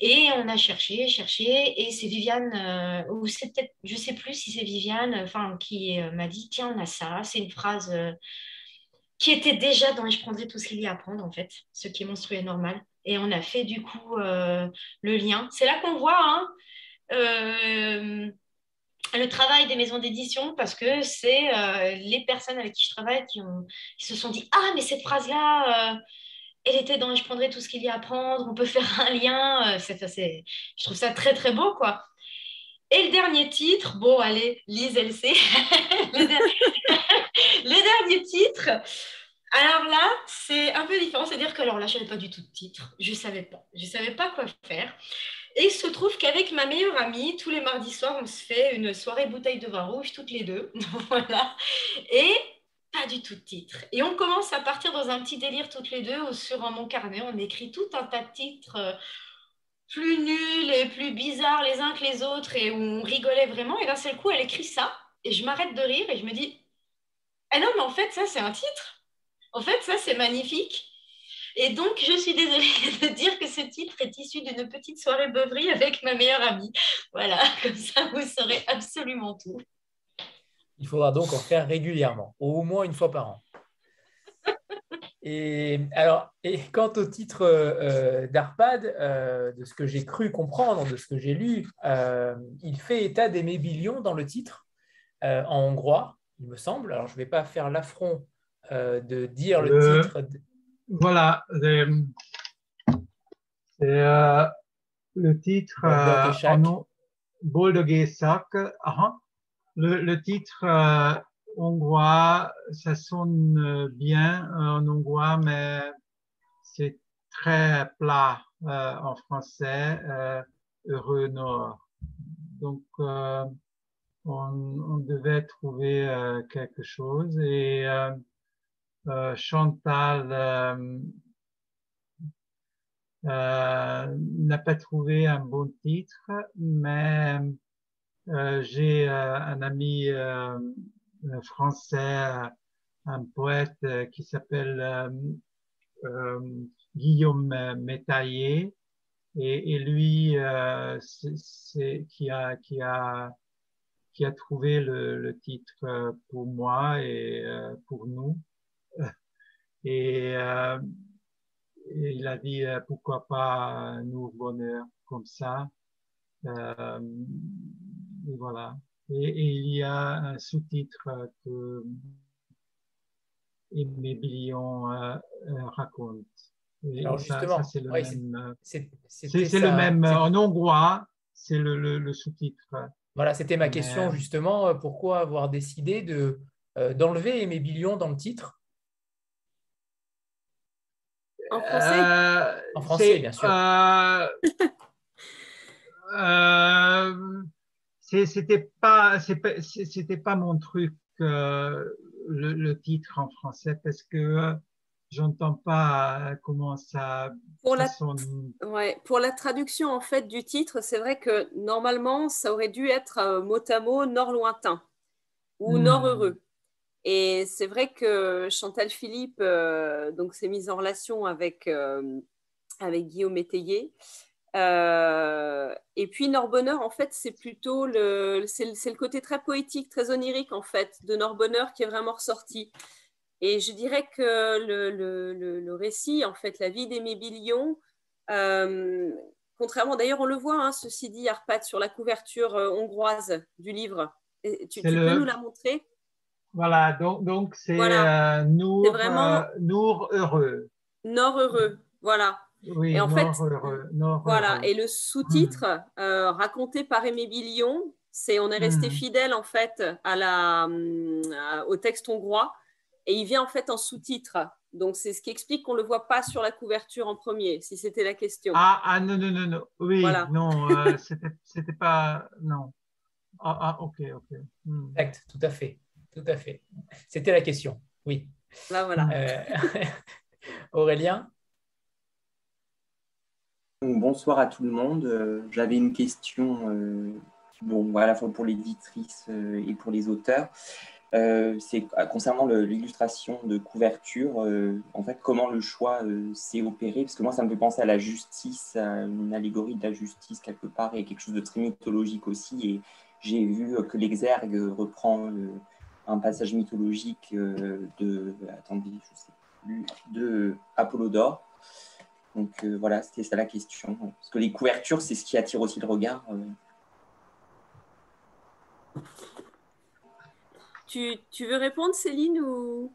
Et on a cherché, cherché, et c'est Viviane, euh, ou c'est peut-être, je sais plus si c'est Viviane, enfin, qui m'a dit tiens, on a ça, c'est une phrase qui était déjà dans Je prendrai tout ce qu'il y a à prendre, en fait, ce qui est monstrueux et normal. Et on a fait du coup euh, le lien. C'est là qu'on voit hein, euh, le travail des maisons d'édition parce que c'est euh, les personnes avec qui je travaille qui, se sont dit Ah, mais cette phrase-là, elle était dans Je prendrai tout ce qu'il y a à prendre, on peut faire un lien. je trouve ça très, très beau, quoi. Et le dernier titre, bon, allez, Lise, elle sait. Alors là, c'est un peu différent. C'est-à-dire que, alors là, je n'avais pas du tout de titre. Je ne savais pas. Je ne savais pas quoi faire. Et il se trouve qu'avec ma meilleure amie, tous les mardis soirs, on se fait une soirée bouteille de vin rouge, toutes les deux. *laughs* voilà. Et pas du tout de titre. Et on commence à partir dans un petit délire toutes les deux sur mon carnet. On écrit tout un tas de titres euh, plus nuls et plus bizarres les uns que les autres et où on rigolait vraiment. Et d'un seul coup, elle écrit ça et je m'arrête de rire et je me dis Ah non, mais en fait, ça, c'est un titre. En fait, ça, c'est magnifique. Et donc, je suis désolée *laughs* de dire que ce titre est issu d'une petite soirée beuverie avec ma meilleure amie. Voilà, *laughs* comme ça, vous saurez absolument tout. Il faudra donc en faire régulièrement, au moins une fois par an. Et, alors, et quant au titre euh, d'Arpad, euh, de ce que j'ai cru comprendre, de ce que j'ai lu, euh, il fait état d'Aimé Billion dans le titre, en hongrois, il me semble. Alors, je ne vais pas faire l'affront de dire le, titre. Voilà, c'est le titre Boldogesak. Le, le titre hongrois, ça sonne bien en hongrois, mais c'est très plat euh, en français, euh, heureux nord. Donc, euh, on, devait trouver quelque chose. Et Chantal n'a pas trouvé un bon titre, mais j'ai un ami français, un poète euh, qui s'appelle euh, euh, Guillaume Métaillé, et, lui, c'est qui a qui a qui a trouvé le, titre pour moi et pour nous. *laughs* Et, il a dit pourquoi pas nous bonheur comme ça. et voilà. Et, il y a un sous-titre que Aimé raconte. Alors justement, c'est le, même, c'est le même en hongrois, c'est le, le, sous-titre. Voilà, c'était ma question justement. Pourquoi avoir décidé de d'enlever Aimé Billion dans le titre? En français? Euh, En français, bien sûr. Euh, *laughs* euh, c'était pas, c'était pas mon truc le, titre en français parce que j'entends pas comment ça. Pour la, ouais, pour la traduction en fait du titre, c'est vrai que normalement ça aurait dû être mot à mot nord lointain ou hmm. nord heureux. Et c'est vrai que Chantal Philippe euh, donc s'est mise en relation avec, euh, avec Guillaume Métayer. Euh, et puis Norbonheur, en fait, c'est plutôt le, c'est, le côté très poétique, très onirique, en fait, de Norbonheur qui est vraiment ressorti. Et je dirais que le, le, le récit, en fait, la vie d'Aimé Billion, contrairement, d'ailleurs, on le voit, hein, ceci dit, Arpad, sur la couverture hongroise du livre. tu, tu peux nous la montrer? Voilà, donc donc c'est euh, Nour, vraiment... euh, heureux. Nord heureux, voilà. Oui, et en fait, heureux, voilà. Et le sous-titre euh, raconté par Aimé Billion, c'est on est resté hmm. fidèle en fait à la, euh, au texte hongrois et il vient en fait en sous-titre. Donc c'est ce qui explique qu'on ne le voit pas sur la couverture en premier, si c'était la question. Ah, ah non, non, non, non. Oui, voilà. non, *laughs* c'était pas. Non. Ah, ah ok, ok. Hmm. Exact, tout à fait. Tout à fait. C'était la question. Oui. Là, voilà. Euh, *laughs* Aurélien? Bonsoir à tout le monde. Euh, j'avais une question, euh, bon, à la fois pour l'éditrice et pour les auteurs. C'est concernant l'illustration de couverture, en fait, comment le choix s'est opéré? Parce que moi, ça me fait penser à la justice, à une allégorie de la justice quelque part, et quelque chose de très mythologique aussi. Et j'ai vu que l'exergue reprend un passage mythologique euh, de, attendez, je sais plus, de Apollodore. Donc euh, voilà, c'était ça la question. Parce que les couvertures, c'est ce qui attire aussi le regard. Euh. Tu, tu, veux répondre, Céline ou...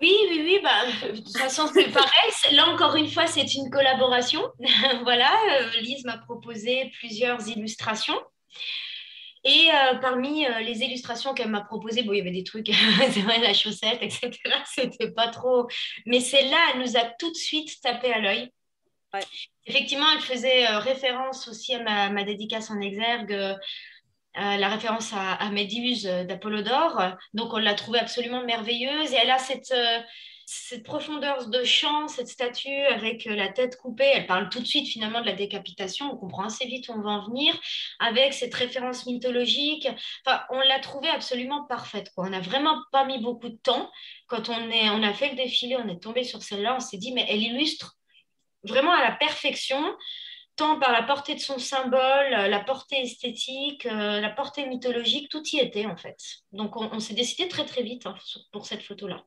Oui, oui, oui. Bah, de toute façon, c'est pareil. Là, encore une fois, c'est une collaboration. *laughs* voilà, Lise m'a proposé plusieurs illustrations. Et euh, parmi euh, les illustrations qu'elle m'a proposées, bon, il y avait des trucs, *laughs* c'est vrai, la chaussette, etc. *laughs* C'était pas trop. Mais celle-là, elle nous a tout de suite tapé à l'œil. Effectivement, elle faisait euh, référence aussi à ma, dédicace en exergue, la référence à, à Méduse d'Apollodore. Donc, on l'a trouvée absolument merveilleuse. Et elle a cette cette profondeur de champ, cette statue avec euh, la tête coupée, elle parle tout de suite finalement de la décapitation, on comprend assez vite où on va en venir, avec cette référence mythologique. Enfin, on l'a trouvée absolument parfaite. On n'a vraiment pas mis beaucoup de temps. Quand on, est, on a fait le défilé, on est tombé sur celle-là, on s'est dit, mais elle illustre vraiment à la perfection tant par la portée de son symbole, la portée esthétique, euh, la portée mythologique, tout y était en fait. Donc on, s'est décidé très très vite hein, pour cette photo-là.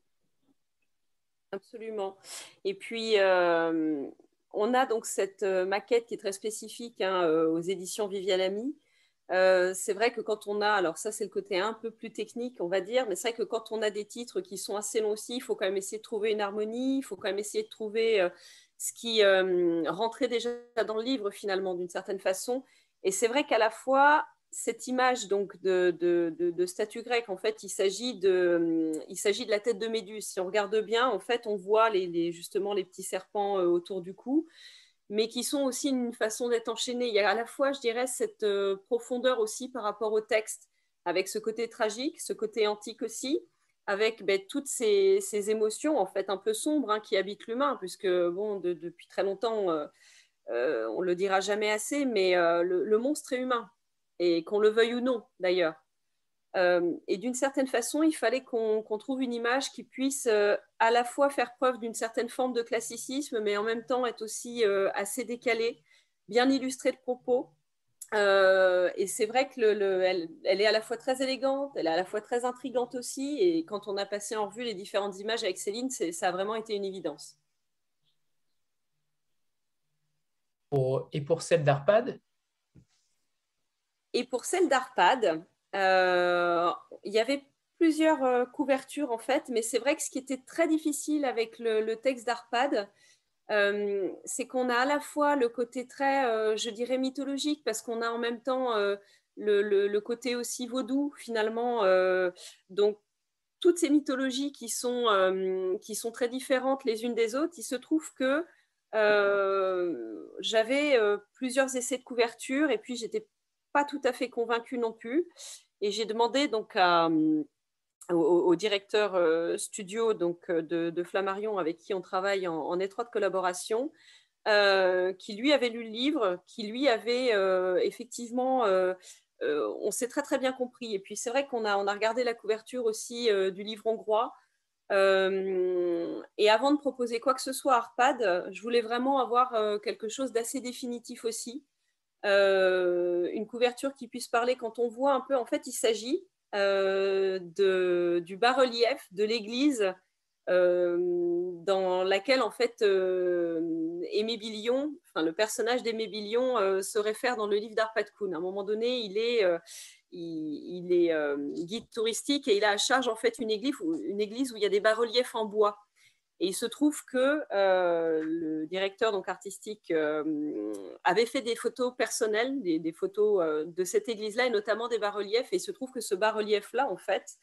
Absolument. Et puis, euh, on a donc cette euh, maquette qui est très spécifique hein, euh, aux éditions Viviane Ami. c'est vrai que quand on a, alors ça c'est le côté un peu plus technique, on va dire, mais c'est vrai que quand on a des titres qui sont assez longs aussi, il faut quand même essayer de trouver une harmonie, il faut quand même essayer de trouver ce qui rentrait déjà dans le livre finalement d'une certaine façon. Et c'est vrai qu'à la fois, cette image donc de, de, statue grecque, en fait, il s'agit de, il s'agit de la tête de Méduse. Si on regarde bien, en fait, on voit les, justement les petits serpents euh, autour du cou, mais qui sont aussi une façon d'être enchaînés. Il y a à la fois, je dirais, cette euh, profondeur aussi par rapport au texte, avec ce côté tragique, ce côté antique aussi, avec ben, toutes ces, émotions en fait un peu sombres hein, qui habitent l'humain, puisque bon, depuis très longtemps, euh, euh, on le dira jamais assez, mais le monstre est humain et qu'on le veuille ou non d'ailleurs. Euh, et d'une certaine façon, il fallait qu'on trouve une image qui puisse euh, à la fois faire preuve d'une certaine forme de classicisme, mais en même temps être aussi euh, assez décalée, bien illustrée de propos. Et c'est vrai qu'elle elle est à la fois très élégante, elle est à la fois très intrigante aussi. Et quand on a passé en revue les différentes images avec Céline, ça a vraiment été une évidence. et pour celle d'Arpad, et pour celle d'Arpad, il y avait plusieurs couvertures en fait, mais c'est vrai que ce qui était très difficile avec le, texte d'Arpad, c'est qu'on a à la fois le côté très, je dirais, mythologique, parce qu'on a en même temps le, côté aussi vaudou finalement. donc toutes ces mythologies qui sont, qui sont très différentes les unes des autres, il se trouve que j'avais plusieurs essais de couverture et puis j'étais pas tout à fait convaincue non plus. Et j'ai demandé donc au, directeur studio donc, de, Flammarion avec qui on travaille en, étroite collaboration, qui lui avait lu le livre, qui lui avait effectivement euh, on s'est très très bien compris. Et puis c'est vrai qu'on a, on a regardé la couverture aussi euh, du livre hongrois. Euh, et avant de proposer quoi que ce soit à Arpad, je voulais vraiment avoir quelque chose d'assez définitif aussi. une couverture qui puisse parler quand on voit un peu, en fait, il s'agit du bas-relief de l'église euh, dans laquelle en fait euh, Aimé Billion, enfin, le personnage d'Aimé Billion euh, se réfère dans le livre d'Arpad Kuhn. À un moment donné, il est, il, est guide touristique et il a à charge en fait une église, une église où il y a des bas-reliefs en bois. Et il se trouve que le directeur donc artistique avait fait des photos personnelles, des, des photos de cette église-là et notamment des bas-reliefs. Et il se trouve que ce bas-relief-là, en fait,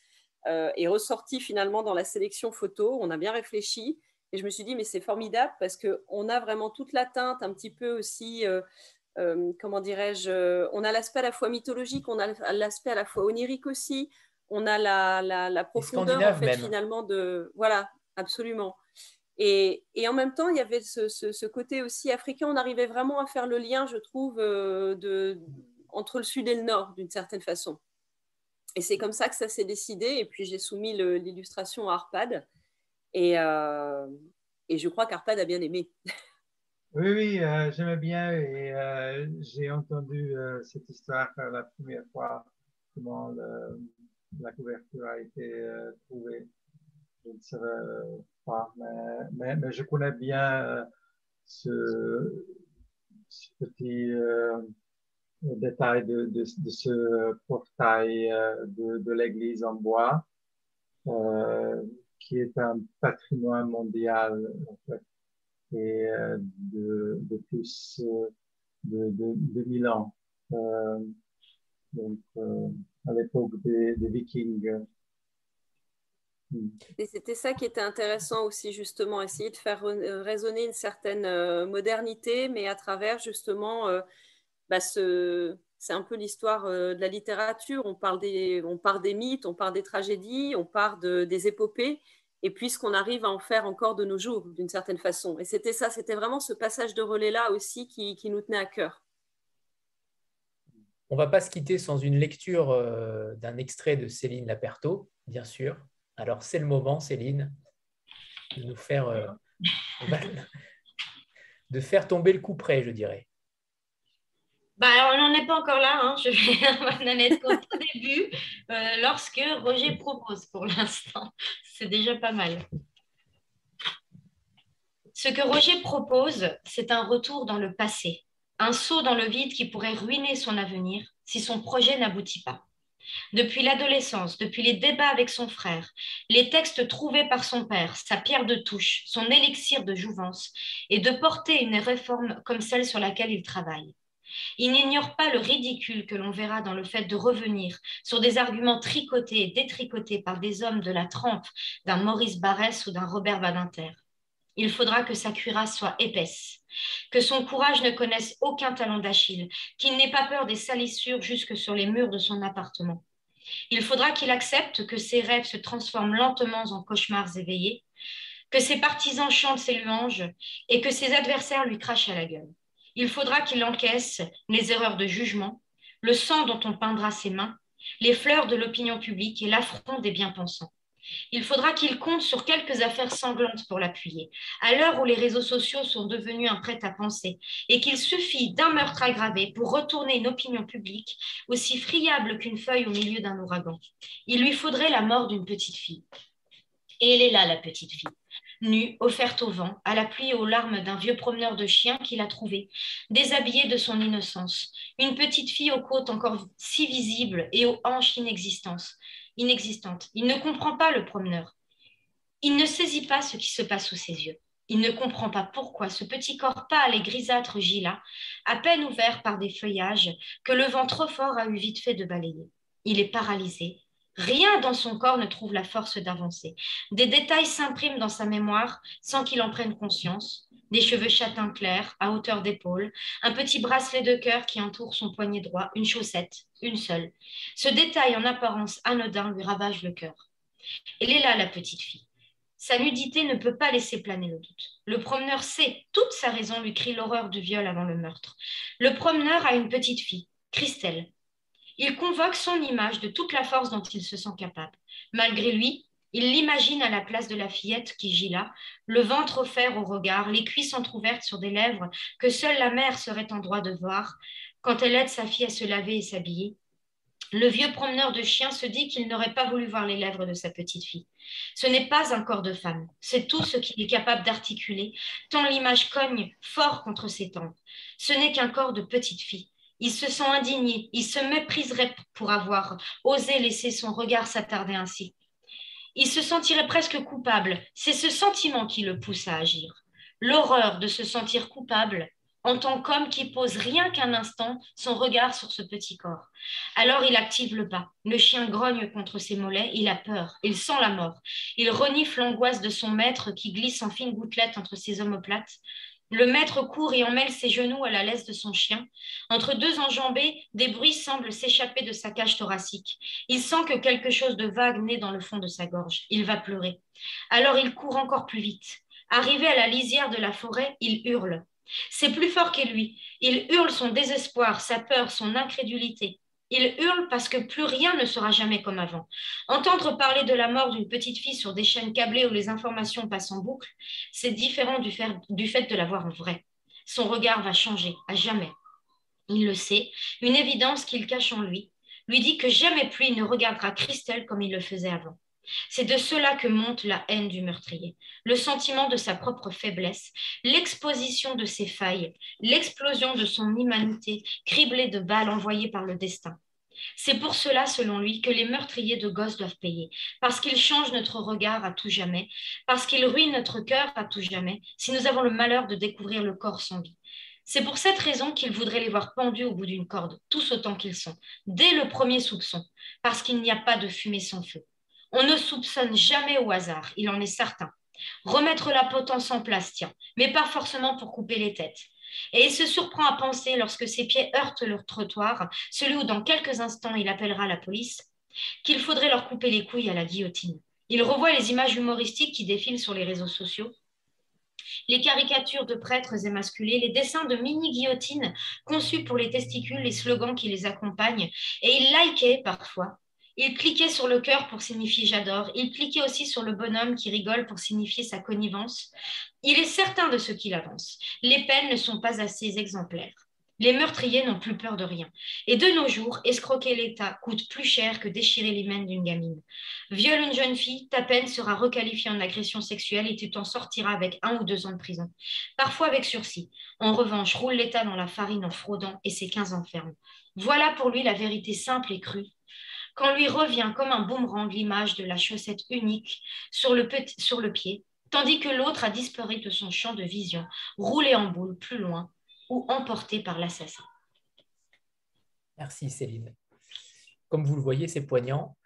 euh, est ressorti finalement dans la sélection photo. On a bien réfléchi et je me suis dit, mais c'est formidable parce qu'on a vraiment toute la teinte, un petit peu aussi, euh, euh, comment dirais-je, on a l'aspect à la fois mythologique, on a l'aspect à la fois onirique aussi, on a la, la, profondeur en fait, finalement de. Voilà, absolument. Et, en même temps, il y avait ce, côté aussi africain. On arrivait vraiment à faire le lien, je trouve, de, entre le sud et le nord, d'une certaine façon. Et c'est comme ça que ça s'est décidé. Et puis j'ai soumis l'illustration à Arpad. Et, euh, et je crois qu'Arpad a bien aimé. *laughs* Oui, oui, euh, j'aimais bien et euh, j'ai entendu cette histoire la première fois, comment la couverture a été trouvée. Je ne pas, mais, mais, je connais bien ce, ce petit détail de, de, de, ce portail euh, de, de l'église en bois, euh, qui est un patrimoine mondial en fait, et euh, de, de plus euh, de, de, de 1000 ans. Euh, donc, à l'époque des, des Vikings. Et c'était ça qui était intéressant aussi, justement, essayer de faire résonner une certaine modernité, mais à travers justement bah, c'est un peu l'histoire euh, de la littérature. On parle, des, on part des mythes, on parle des tragédies, on part de, des épopées, et puis ce qu'on arrive à en faire encore de nos jours, d'une certaine façon. Et c'était ça, c'était vraiment ce passage de relais-là aussi qui, qui, nous tenait à cœur. On ne va pas se quitter sans une lecture euh, d'un extrait de Céline Laperto, bien sûr. Alors c'est le moment, Céline, de nous faire, euh, de faire tomber le coup près, je dirais. Bah, on n'en est pas encore là, hein. je vais *laughs* en être au tout début, euh, lorsque Roger propose pour l'instant. C'est déjà pas mal. Ce que Roger propose, c'est un retour dans le passé, un saut dans le vide qui pourrait ruiner son avenir si son projet n'aboutit pas. Depuis l'adolescence, depuis les débats avec son frère, les textes trouvés par son père, sa pierre de touche, son élixir de jouvence, et de porter une réforme comme celle sur laquelle il travaille. Il n'ignore pas le ridicule que l'on verra dans le fait de revenir sur des arguments tricotés et détricotés par des hommes de la trempe d'un Maurice Barrès ou d'un Robert Badinter. Il faudra que sa cuirasse soit épaisse, que son courage ne connaisse aucun talent d'Achille, qu'il n'ait pas peur des salissures jusque sur les murs de son appartement. Il faudra qu'il accepte que ses rêves se transforment lentement en cauchemars éveillés, que ses partisans chantent ses louanges et que ses adversaires lui crachent à la gueule. Il faudra qu'il encaisse les erreurs de jugement, le sang dont on peindra ses mains, les fleurs de l'opinion publique et l'affront des bien-pensants. Il faudra qu'il compte sur quelques affaires sanglantes pour l'appuyer, à l'heure où les réseaux sociaux sont devenus un prêt-à-penser, et qu'il suffit d'un meurtre aggravé pour retourner une opinion publique aussi friable qu'une feuille au milieu d'un ouragan. Il lui faudrait la mort d'une petite fille. Et elle est là, la petite fille nue, offerte au vent, à la pluie et aux larmes d'un vieux promeneur de chiens qu'il a trouvé, déshabillé de son innocence, une petite fille aux côtes encore si visibles et aux hanches inexistantes. Inexistantes. Il ne comprend pas le promeneur. Il ne saisit pas ce qui se passe sous ses yeux. Il ne comprend pas pourquoi ce petit corps pâle et grisâtre gît là, à peine ouvert par des feuillages que le vent trop fort a eu vite fait de balayer. Il est paralysé. Rien dans son corps ne trouve la force d'avancer. Des détails s'impriment dans sa mémoire sans qu'il en prenne conscience. Des cheveux châtains clairs, à hauteur d'épaule, un petit bracelet de cœur qui entoure son poignet droit, une chaussette, une seule. Ce détail en apparence anodin lui ravage le cœur. Elle est là, la petite fille. Sa nudité ne peut pas laisser planer le doute. Le promeneur sait, toute sa raison lui crie l'horreur du viol avant le meurtre. Le promeneur a une petite fille, Christelle. Il convoque son image de toute la force dont il se sent capable. Malgré lui, il l'imagine à la place de la fillette qui gît là, le ventre offert au regard, les cuisses entr'ouvertes sur des lèvres que seule la mère serait en droit de voir quand elle aide sa fille à se laver et s'habiller, le vieux promeneur de chiens se dit qu'il n'aurait pas voulu voir les lèvres de sa petite fille. Ce n'est pas un corps de femme, c'est tout ce qu'il est capable d'articuler, tant l'image cogne fort contre ses tempes. Ce n'est qu'un corps de petite fille. Il se sent indigné, il se mépriserait pour avoir osé laisser son regard s'attarder ainsi. Il se sentirait presque coupable, c'est ce sentiment qui le pousse à agir. L'horreur de se sentir coupable en tant qu'homme qui pose rien qu'un instant son regard sur ce petit corps. Alors il active le pas. Le chien grogne contre ses mollets, il a peur, il sent la mort. Il renifle l'angoisse de son maître qui glisse en fines gouttelettes entre ses omoplates. Le maître court et emmêle ses genoux à la laisse de son chien. Entre deux enjambées, des bruits semblent s'échapper de sa cage thoracique. Il sent que quelque chose de vague naît dans le fond de sa gorge. Il va pleurer. Alors il court encore plus vite. Arrivé à la lisière de la forêt, il hurle. C'est plus fort que lui. Il hurle son désespoir, sa peur, son incrédulité. Il hurle parce que plus rien ne sera jamais comme avant. Entendre parler de la mort d'une petite fille sur des chaînes câblées où les informations passent en boucle, c'est différent du, fait de la voir en vrai. Son regard va changer, à jamais. Il le sait, une évidence qu'il cache en lui, lui dit que jamais plus il ne regardera Christelle comme il le faisait avant. C'est de cela que monte la haine du meurtrier, le sentiment de sa propre faiblesse, l'exposition de ses failles, l'explosion de son humanité, criblée de balles envoyées par le destin. C'est pour cela, selon lui, que les meurtriers de gosses doivent payer, parce qu'ils changent notre regard à tout jamais, parce qu'ils ruinent notre cœur à tout jamais, si nous avons le malheur de découvrir le corps sans vie. C'est pour cette raison qu'il voudrait les voir pendus au bout d'une corde, tous autant qu'ils sont, dès le premier soupçon, parce qu'il n'y a pas de fumée sans feu. On ne soupçonne jamais au hasard, il en est certain. Remettre la potence en place, tiens, mais pas forcément pour couper les têtes. Et il se surprend à penser, lorsque ses pieds heurtent le trottoir, celui où dans quelques instants il appellera la police, qu'il faudrait leur couper les couilles à la guillotine. Il revoit les images humoristiques qui défilent sur les réseaux sociaux, les caricatures de prêtres émasculés, les dessins de mini-guillotines conçus pour les testicules, les slogans qui les accompagnent, et il likait parfois il cliquait sur le cœur pour signifier j'adore. Il cliquait aussi sur le bonhomme qui rigole pour signifier sa connivence. Il est certain de ce qu'il avance. Les peines ne sont pas assez exemplaires. Les meurtriers n'ont plus peur de rien. Et de nos jours, escroquer l'État coûte plus cher que déchirer l'hymen d'une gamine. Viole une jeune fille, ta peine sera requalifiée en agression sexuelle et tu t'en sortiras avec un ou deux ans de prison. Parfois avec sursis. En revanche, roule l'État dans la farine en fraudant et c'est 15 ans ferme. Voilà pour lui la vérité simple et crue quand lui revient comme un boomerang l'image de la chaussette unique sur le, pied, tandis que l'autre a disparu de son champ de vision, roulé en boule plus loin ou emporté par l'assassin. Merci Céline. Comme vous le voyez, c'est poignant.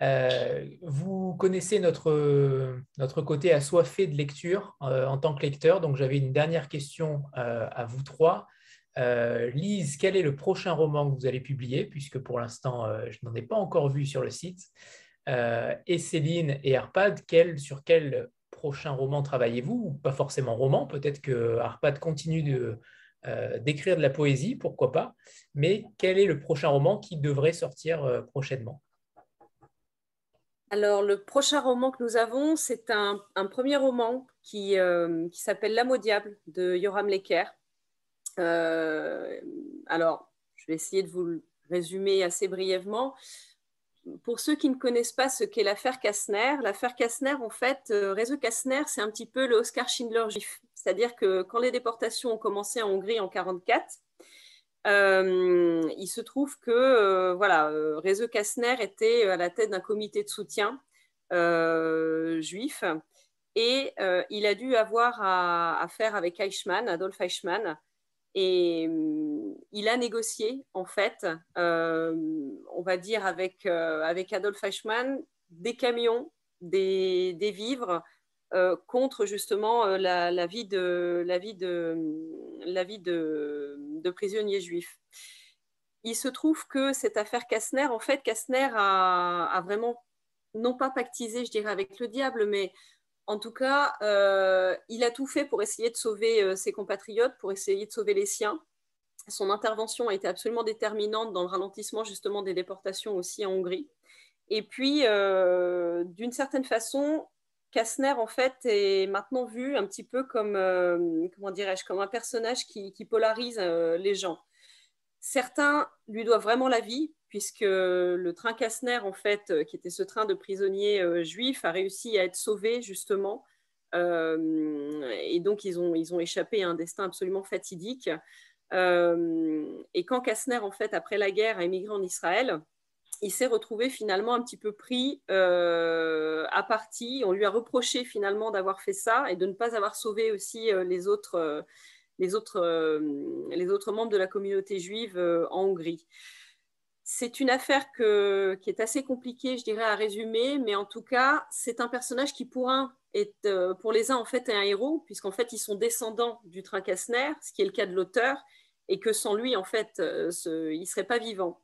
Euh, vous connaissez notre, notre côté assoiffé de lecture euh, en tant que lecteur, donc j'avais une dernière question euh, à vous trois. Euh, Lise, quel est le prochain roman que vous allez publier, puisque pour l'instant, euh, je n'en ai pas encore vu sur le site. Euh, et Céline et Arpad, quel, sur quel prochain roman travaillez-vous? Pas forcément roman, peut-être que Arpad continue de, d'écrire de la poésie, pourquoi pas. Mais quel est le prochain roman qui devrait sortir prochainement? Alors, le prochain roman que nous avons, c'est un, premier roman qui, s'appelle L'âme au diable de Yoram Lecker. Euh, alors, je vais essayer de vous le résumer assez brièvement. pour ceux qui ne connaissent pas ce qu'est l'affaire Kastner, l'affaire Kastner, en fait, euh, réseau Kastner, c'est un petit peu le Oscar Schindler juif. C'est-à-dire que quand les déportations ont commencé en Hongrie en 1944, il se trouve que voilà, réseau Kastner était à la tête d'un comité de soutien juif et il a dû avoir à, à faire avec Eichmann, Adolf Eichmann, et hum, il a négocié, en fait, euh, on va dire avec, euh, avec Adolf Eichmann, des camions, des, des vivres euh, contre justement la, vie, de, la vie, de, la vie de, de, prisonniers juifs. Il se trouve que cette affaire Kastner, en fait, Kastner a, a vraiment, non pas pactisé, je dirais, avec le diable, mais en tout cas, euh, il a tout fait pour essayer de sauver euh, ses compatriotes, pour essayer de sauver les siens. Son intervention a été absolument déterminante dans le ralentissement justement des déportations aussi en Hongrie. Et puis, euh, d'une certaine façon, Kastner, en fait, est maintenant vu un petit peu comme, comment dirais-je, comme un personnage qui, qui polarise les gens. Certains lui doivent vraiment la vie, puisque le train Kastner, en fait, euh, qui était ce train de prisonniers euh, juifs, a réussi à être sauvé, justement. Euh, et donc, ils ont, échappé à un destin absolument fatidique. et quand Kastner, en fait, après la guerre, a émigré en Israël, il s'est retrouvé finalement un petit peu pris à partie. On lui a reproché finalement d'avoir fait ça et de ne pas avoir sauvé aussi les autres, les autres, les autres membres de la communauté juive en Hongrie. C'est une affaire qui est assez compliquée, je dirais, à résumer, mais en tout cas, c'est un personnage qui, pour un, est, euh, pour les uns, en fait, est un héros, puisqu'en fait, ils sont descendants du train Kastner, ce qui est le cas de l'auteur, et que sans lui, en fait, euh, il ne serait pas vivant.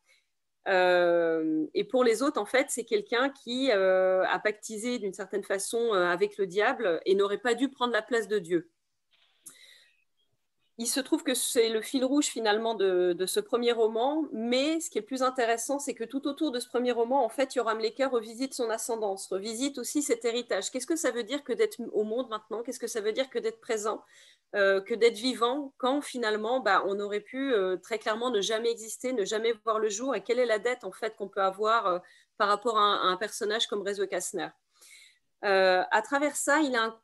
Euh, et pour les autres, en fait, c'est quelqu'un qui a pactisé d'une certaine façon avec le diable et n'aurait pas dû prendre la place de Dieu il se trouve que c'est le fil rouge finalement de, ce premier roman, mais ce qui est plus intéressant, c'est que tout autour de ce premier roman, en fait, Yoram Lecker revisite son ascendance, revisite aussi cet héritage. Qu'est-ce que ça veut dire que d'être au monde maintenant? Qu'est-ce que ça veut dire que d'être présent euh, Que d'être vivant quand finalement bah, on aurait pu euh, très clairement ne jamais exister, ne jamais voir le jour? Et quelle est la dette en fait qu'on peut avoir euh, par rapport à un, personnage comme Rezo Kastner à travers ça, il a un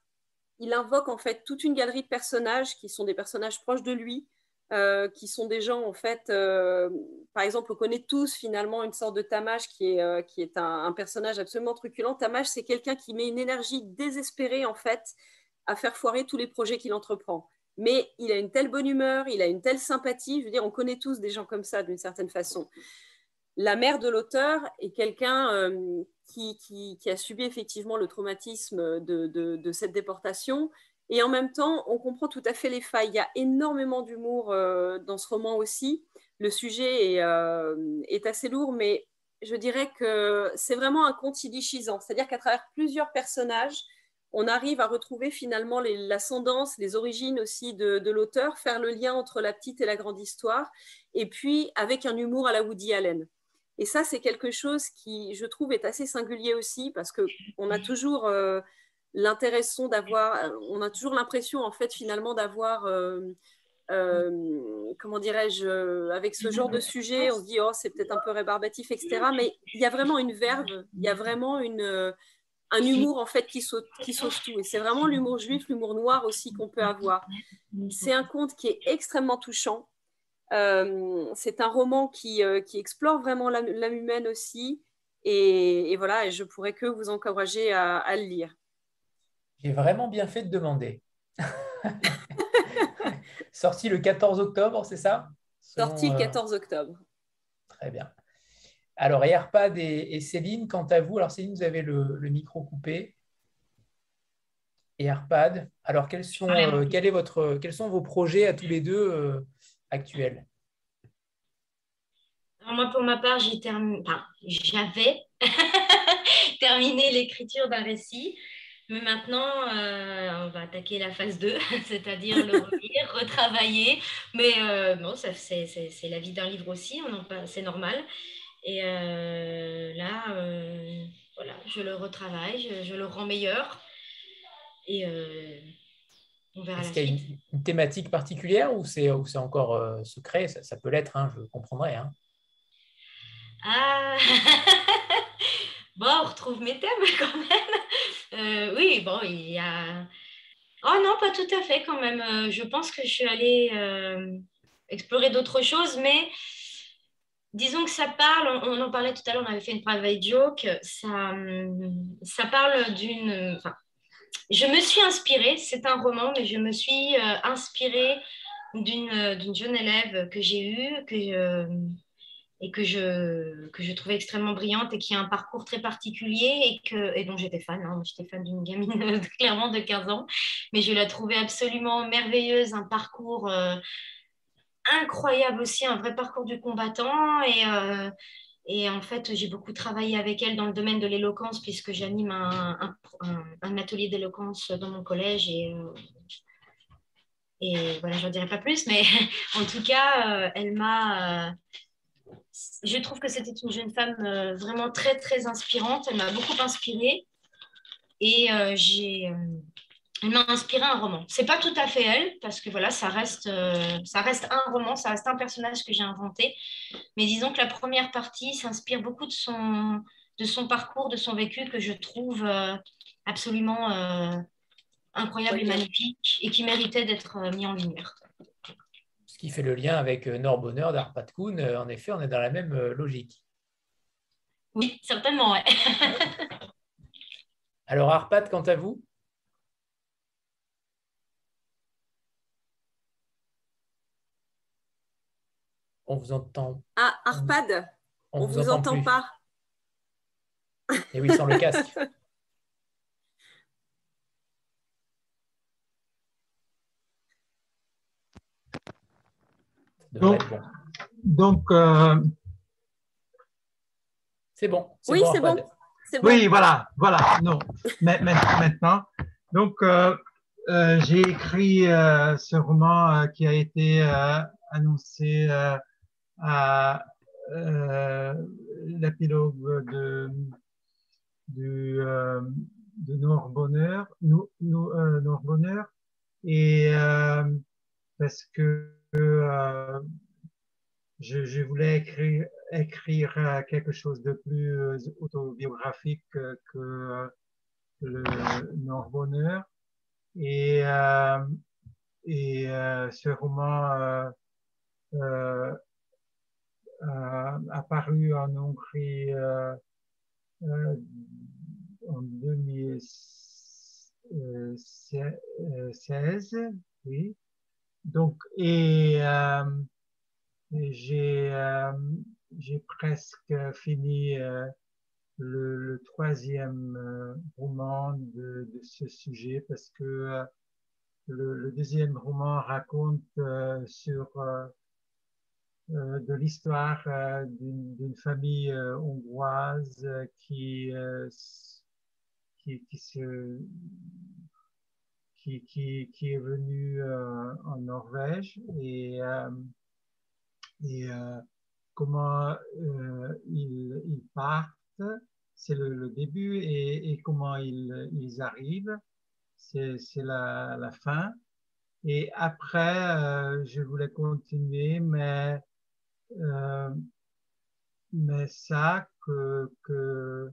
il invoque en fait toute une galerie de personnages qui sont des personnages proches de lui, euh, qui sont des gens en fait, euh, par exemple, on connaît tous finalement une sorte de Tamash qui est, euh, qui est un, personnage absolument truculent. Tamash, c'est quelqu'un qui met une énergie désespérée en fait à faire foirer tous les projets qu'il entreprend. Mais il a une telle bonne humeur, il a une telle sympathie. Je veux dire, on connaît tous des gens comme ça d'une certaine façon. La mère de l'auteur est quelqu'un qui, a subi effectivement le traumatisme de, cette déportation. Et en même temps, on comprend tout à fait les failles. Il y a énormément d'humour euh, dans ce roman aussi. Le sujet est, euh, assez lourd, mais je dirais que c'est vraiment un conte sidichisant. C'est-à-dire qu'à travers plusieurs personnages, on arrive à retrouver finalement l'ascendance, les, origines aussi de, de l'auteur, faire le lien entre la petite et la grande histoire, et puis avec un humour à la Woody Allen. Et ça, c'est quelque chose qui, je trouve, est assez singulier aussi parce qu'on a toujours euh, l'intéressant d'avoir, on a toujours l'impression, en fait, finalement, d'avoir, euh, euh, comment dirais-je, avec ce genre de sujet, on se dit, oh, c'est peut-être un peu rébarbatif, etc. Mais il y a vraiment une verve, il y a vraiment une, un humour, en fait, qui saute, qui saute tout. Et c'est vraiment l'humour juif, l'humour noir aussi qu'on peut avoir. C'est un conte qui est extrêmement touchant euh, c'est un roman qui, euh, qui explore vraiment l'âme humaine aussi. Et, voilà, et je pourrais que vous encourager à, le lire. J'ai vraiment bien fait de demander. *laughs* Sorti le 14 octobre, c'est ça? Sorti le 14 euh, octobre. Très bien. Alors, et Arpad et, Céline, quant à vous, alors Céline, vous avez le, micro coupé. Et Arpad, alors quels sont, quel est votre, quels sont vos projets à tous les deux actuelle Moi, pour ma part, j'ai j'avais *laughs* terminé l'écriture d'un récit. Mais maintenant, euh, on va attaquer la phase 2, *laughs* c'est-à-dire le *laughs* relire, retravailler. Mais euh, bon, c'est la vie d'un livre aussi, c'est normal. Et euh, là, voilà, je le retravaille, je, je, le rends meilleur. Et est-ce qu'il y a une, thématique particulière ou c'est encore euh, secret? Ça, peut l'être, hein, je comprendrai. Hein. Ah *laughs* Bon, on retrouve mes thèmes *laughs* quand même. oui, bon, il y a. Oh non, pas tout à fait quand même. je pense que je suis allée explorer d'autres choses, mais disons que ça parle, on, en parlait tout à l'heure, on avait fait une private joke, ça, ça parle d'une... Enfin, je me suis inspirée, c'est un roman, mais je me suis euh, inspirée d'une jeune élève que j'ai eue et que je, trouvais extrêmement brillante et qui a un parcours très particulier et, dont j'étais fan. Hein. J'étais fan d'une gamine *laughs* clairement de 15 ans, mais je la trouvais absolument merveilleuse, un parcours... Euh, incroyable aussi, un vrai parcours du combattant. Et, euh, et en fait, j'ai beaucoup travaillé avec elle dans le domaine de l'éloquence, puisque j'anime un, un, atelier d'éloquence dans mon collège. Et, euh, et voilà, je n'en dirai pas plus, mais *laughs* en tout cas, euh, elle m'a. je trouve que c'était une jeune femme vraiment très, très inspirante. Elle m'a beaucoup inspirée. Et j'ai elle m'a inspiré un roman. C'est pas tout à fait elle, parce que voilà, ça reste, euh, ça reste un roman, ça reste un personnage que j'ai inventé. Mais disons que la première partie s'inspire beaucoup de son, de son parcours, de son vécu, que je trouve euh, absolument euh, incroyable et magnifique, et qui méritait d'être mis en lumière. Ce qui fait le lien avec Nord Bonheur d'Arpad Kuhn. En effet, on est dans la même logique. Oui, certainement, ouais. *laughs* Alors Arpad, quant à vous? On vous entend. Ah, Arpad, on, ne vous, entend, pas. Et oui, sans le casque. *laughs* Donc, donc euh, c'est bon. Oui, c'est bon. Oui, voilà, voilà. Non, maintenant. Donc, euh, euh, j'ai écrit ce roman qui a été annoncé à euh, l'épilogue de, de, euh, de euh, et parce que je, je, voulais écrire, écrire quelque chose de plus autobiographique que le Noir Bonheur. Et, et ce roman euh, euh, apparu en Hongrie euh, euh, en 2016, oui. Donc, et, j'ai j'ai presque fini le, troisième roman de, de, ce sujet parce que le, le, deuxième roman raconte sur euh, de l'histoire euh, d'une famille euh, hongroise qui, qui, qui, se, qui, qui, qui est venue en Norvège et, et comment ils, ils, partent, c'est le, le, début, et, et comment ils, ils arrivent, c'est la, la fin. Et après, je voulais continuer, mais euh, mais ça que, que,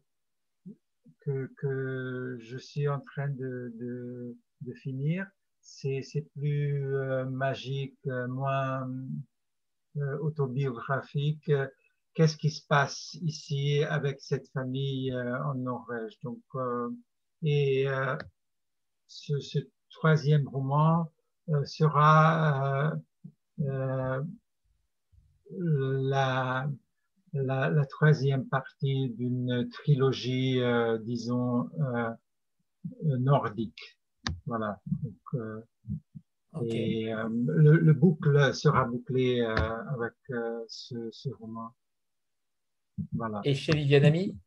que, que, je suis en train de, de, de finir, c'est plus euh, magique, euh, moins autobiographique. Qu'est-ce qui se passe ici avec cette famille en Norvège? Donc, et ce, ce, troisième roman sera la, la, la troisième partie d'une trilogie, euh, disons, euh, nordique. Voilà. Donc, euh, Et euh, le, le, boucle sera bouclé euh, avec ce, ce, roman. Voilà. Et chez Vivianami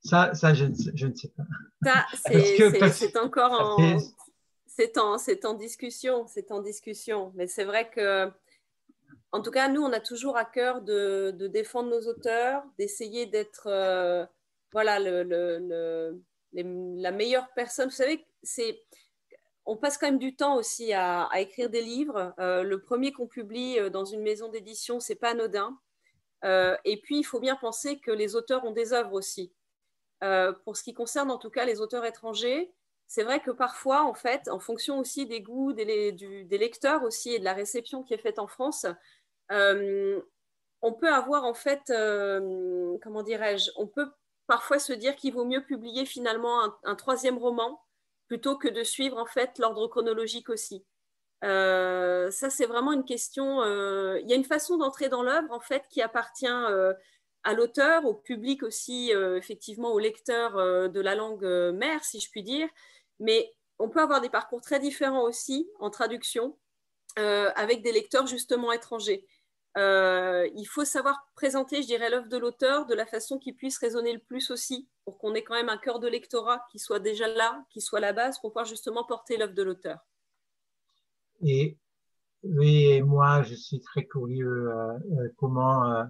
ça, ça je, je, ne sais pas. Ça, *laughs* c'est encore en, c'est en, en discussion, c'est en discussion. Mais c'est vrai que en tout cas, nous, on a toujours à cœur de, défendre nos auteurs, d'essayer d'être euh, voilà, la meilleure personne. Vous savez, on passe quand même du temps aussi à, écrire des livres. Euh, le premier qu'on publie euh, dans une maison d'édition, c'est pas anodin. et puis, il faut bien penser que les auteurs ont des œuvres aussi. pour ce qui concerne en tout cas les auteurs étrangers, c'est vrai que parfois, en fait, en fonction aussi des goûts des, des, lecteurs aussi et de la réception qui est faite en France, on peut avoir en fait, comment dirais-je, on peut parfois se dire qu'il vaut mieux publier finalement un, troisième roman plutôt que de suivre en fait l'ordre chronologique aussi. Euh, ça, c'est vraiment une question. Euh, il y a une façon d'entrer dans l'œuvre en fait qui appartient euh, à l'auteur, au public aussi, effectivement, au lecteur de la langue mère, si je puis dire. Mais on peut avoir des parcours très différents aussi en traduction avec des lecteurs justement étrangers. Euh, il faut savoir présenter, je dirais, l'œuvre de l'auteur de la façon qui puisse résonner le plus aussi, pour qu'on ait quand même un cœur de lectorat qui soit déjà là, qui soit la base, pour pouvoir justement porter l'œuvre de l'auteur. Et oui, moi, je suis très curieux euh, euh, comment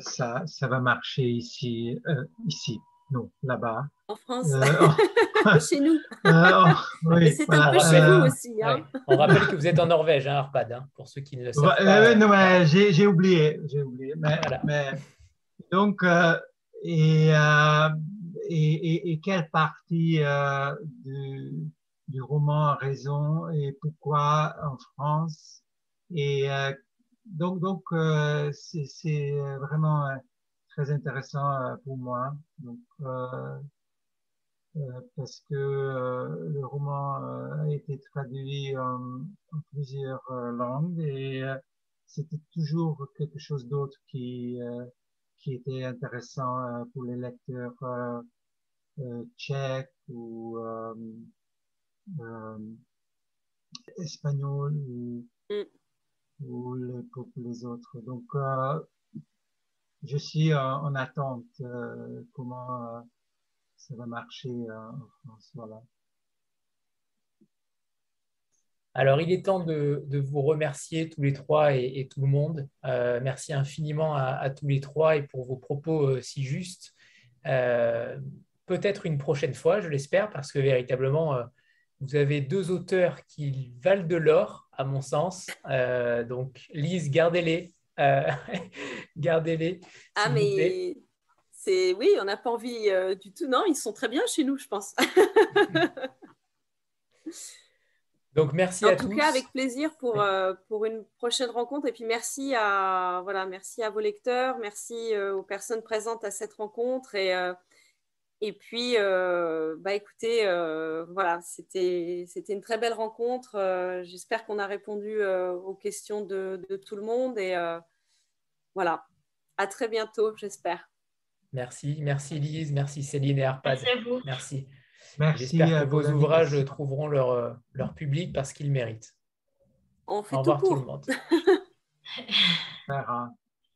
ça, ça va marcher ici, ici, non, là-bas. En France *laughs* chez nous. Euh, c'est un peu chez nous *laughs* aussi. Hein. On rappelle que vous êtes en Norvège, hein, Arpad, hein, pour ceux qui ne le savent pas. non, j'ai oublié. J'ai oublié. Mais, donc, euh, euh, et, et, quelle partie du, du, roman a raison et pourquoi en France? Et donc, donc c'est vraiment très intéressant pour moi. Donc, euh, parce que euh, le roman euh, a été traduit en, plusieurs langues et c'était toujours quelque chose d'autre qui, qui était intéressant pour les lecteurs tchèques ou espagnols ou, mm. ou les, pour les autres. Donc, je suis en, attente comment ça va marcher euh, en France. Voilà. Alors, il est temps de, vous remercier tous les trois et, tout le monde. Euh, merci infiniment à, tous les trois et pour vos propos euh, si justes. Peut-être une prochaine fois, je l'espère, parce que véritablement, vous avez deux auteurs qui valent de l'or, à mon sens. donc, Lise, gardez-les. *laughs* gardez-les. Ah, mais oui, on n'a pas envie euh, du tout. Non, ils sont très bien chez nous, je pense. *laughs* Donc merci à tous. En tout cas, avec plaisir pour, euh, pour une prochaine rencontre. Et puis merci à, voilà, merci à vos lecteurs, merci euh, aux personnes présentes à cette rencontre. Et, et puis, bah, écoutez, voilà, c'était une très belle rencontre. J'espère qu'on a répondu aux questions de, de, tout le monde. Et voilà, à très bientôt, j'espère. Merci, merci Lise, merci Céline et Arpad. Merci à vous. Merci. J'espère que vos ouvrages trouveront leur, euh, leur public parce qu'ils méritent. On fait Au *laughs* revoir tout, le monde.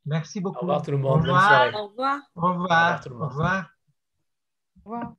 Merci beaucoup. Au revoir tout le monde. Au revoir. Au revoir. Au revoir. Au revoir. Au revoir.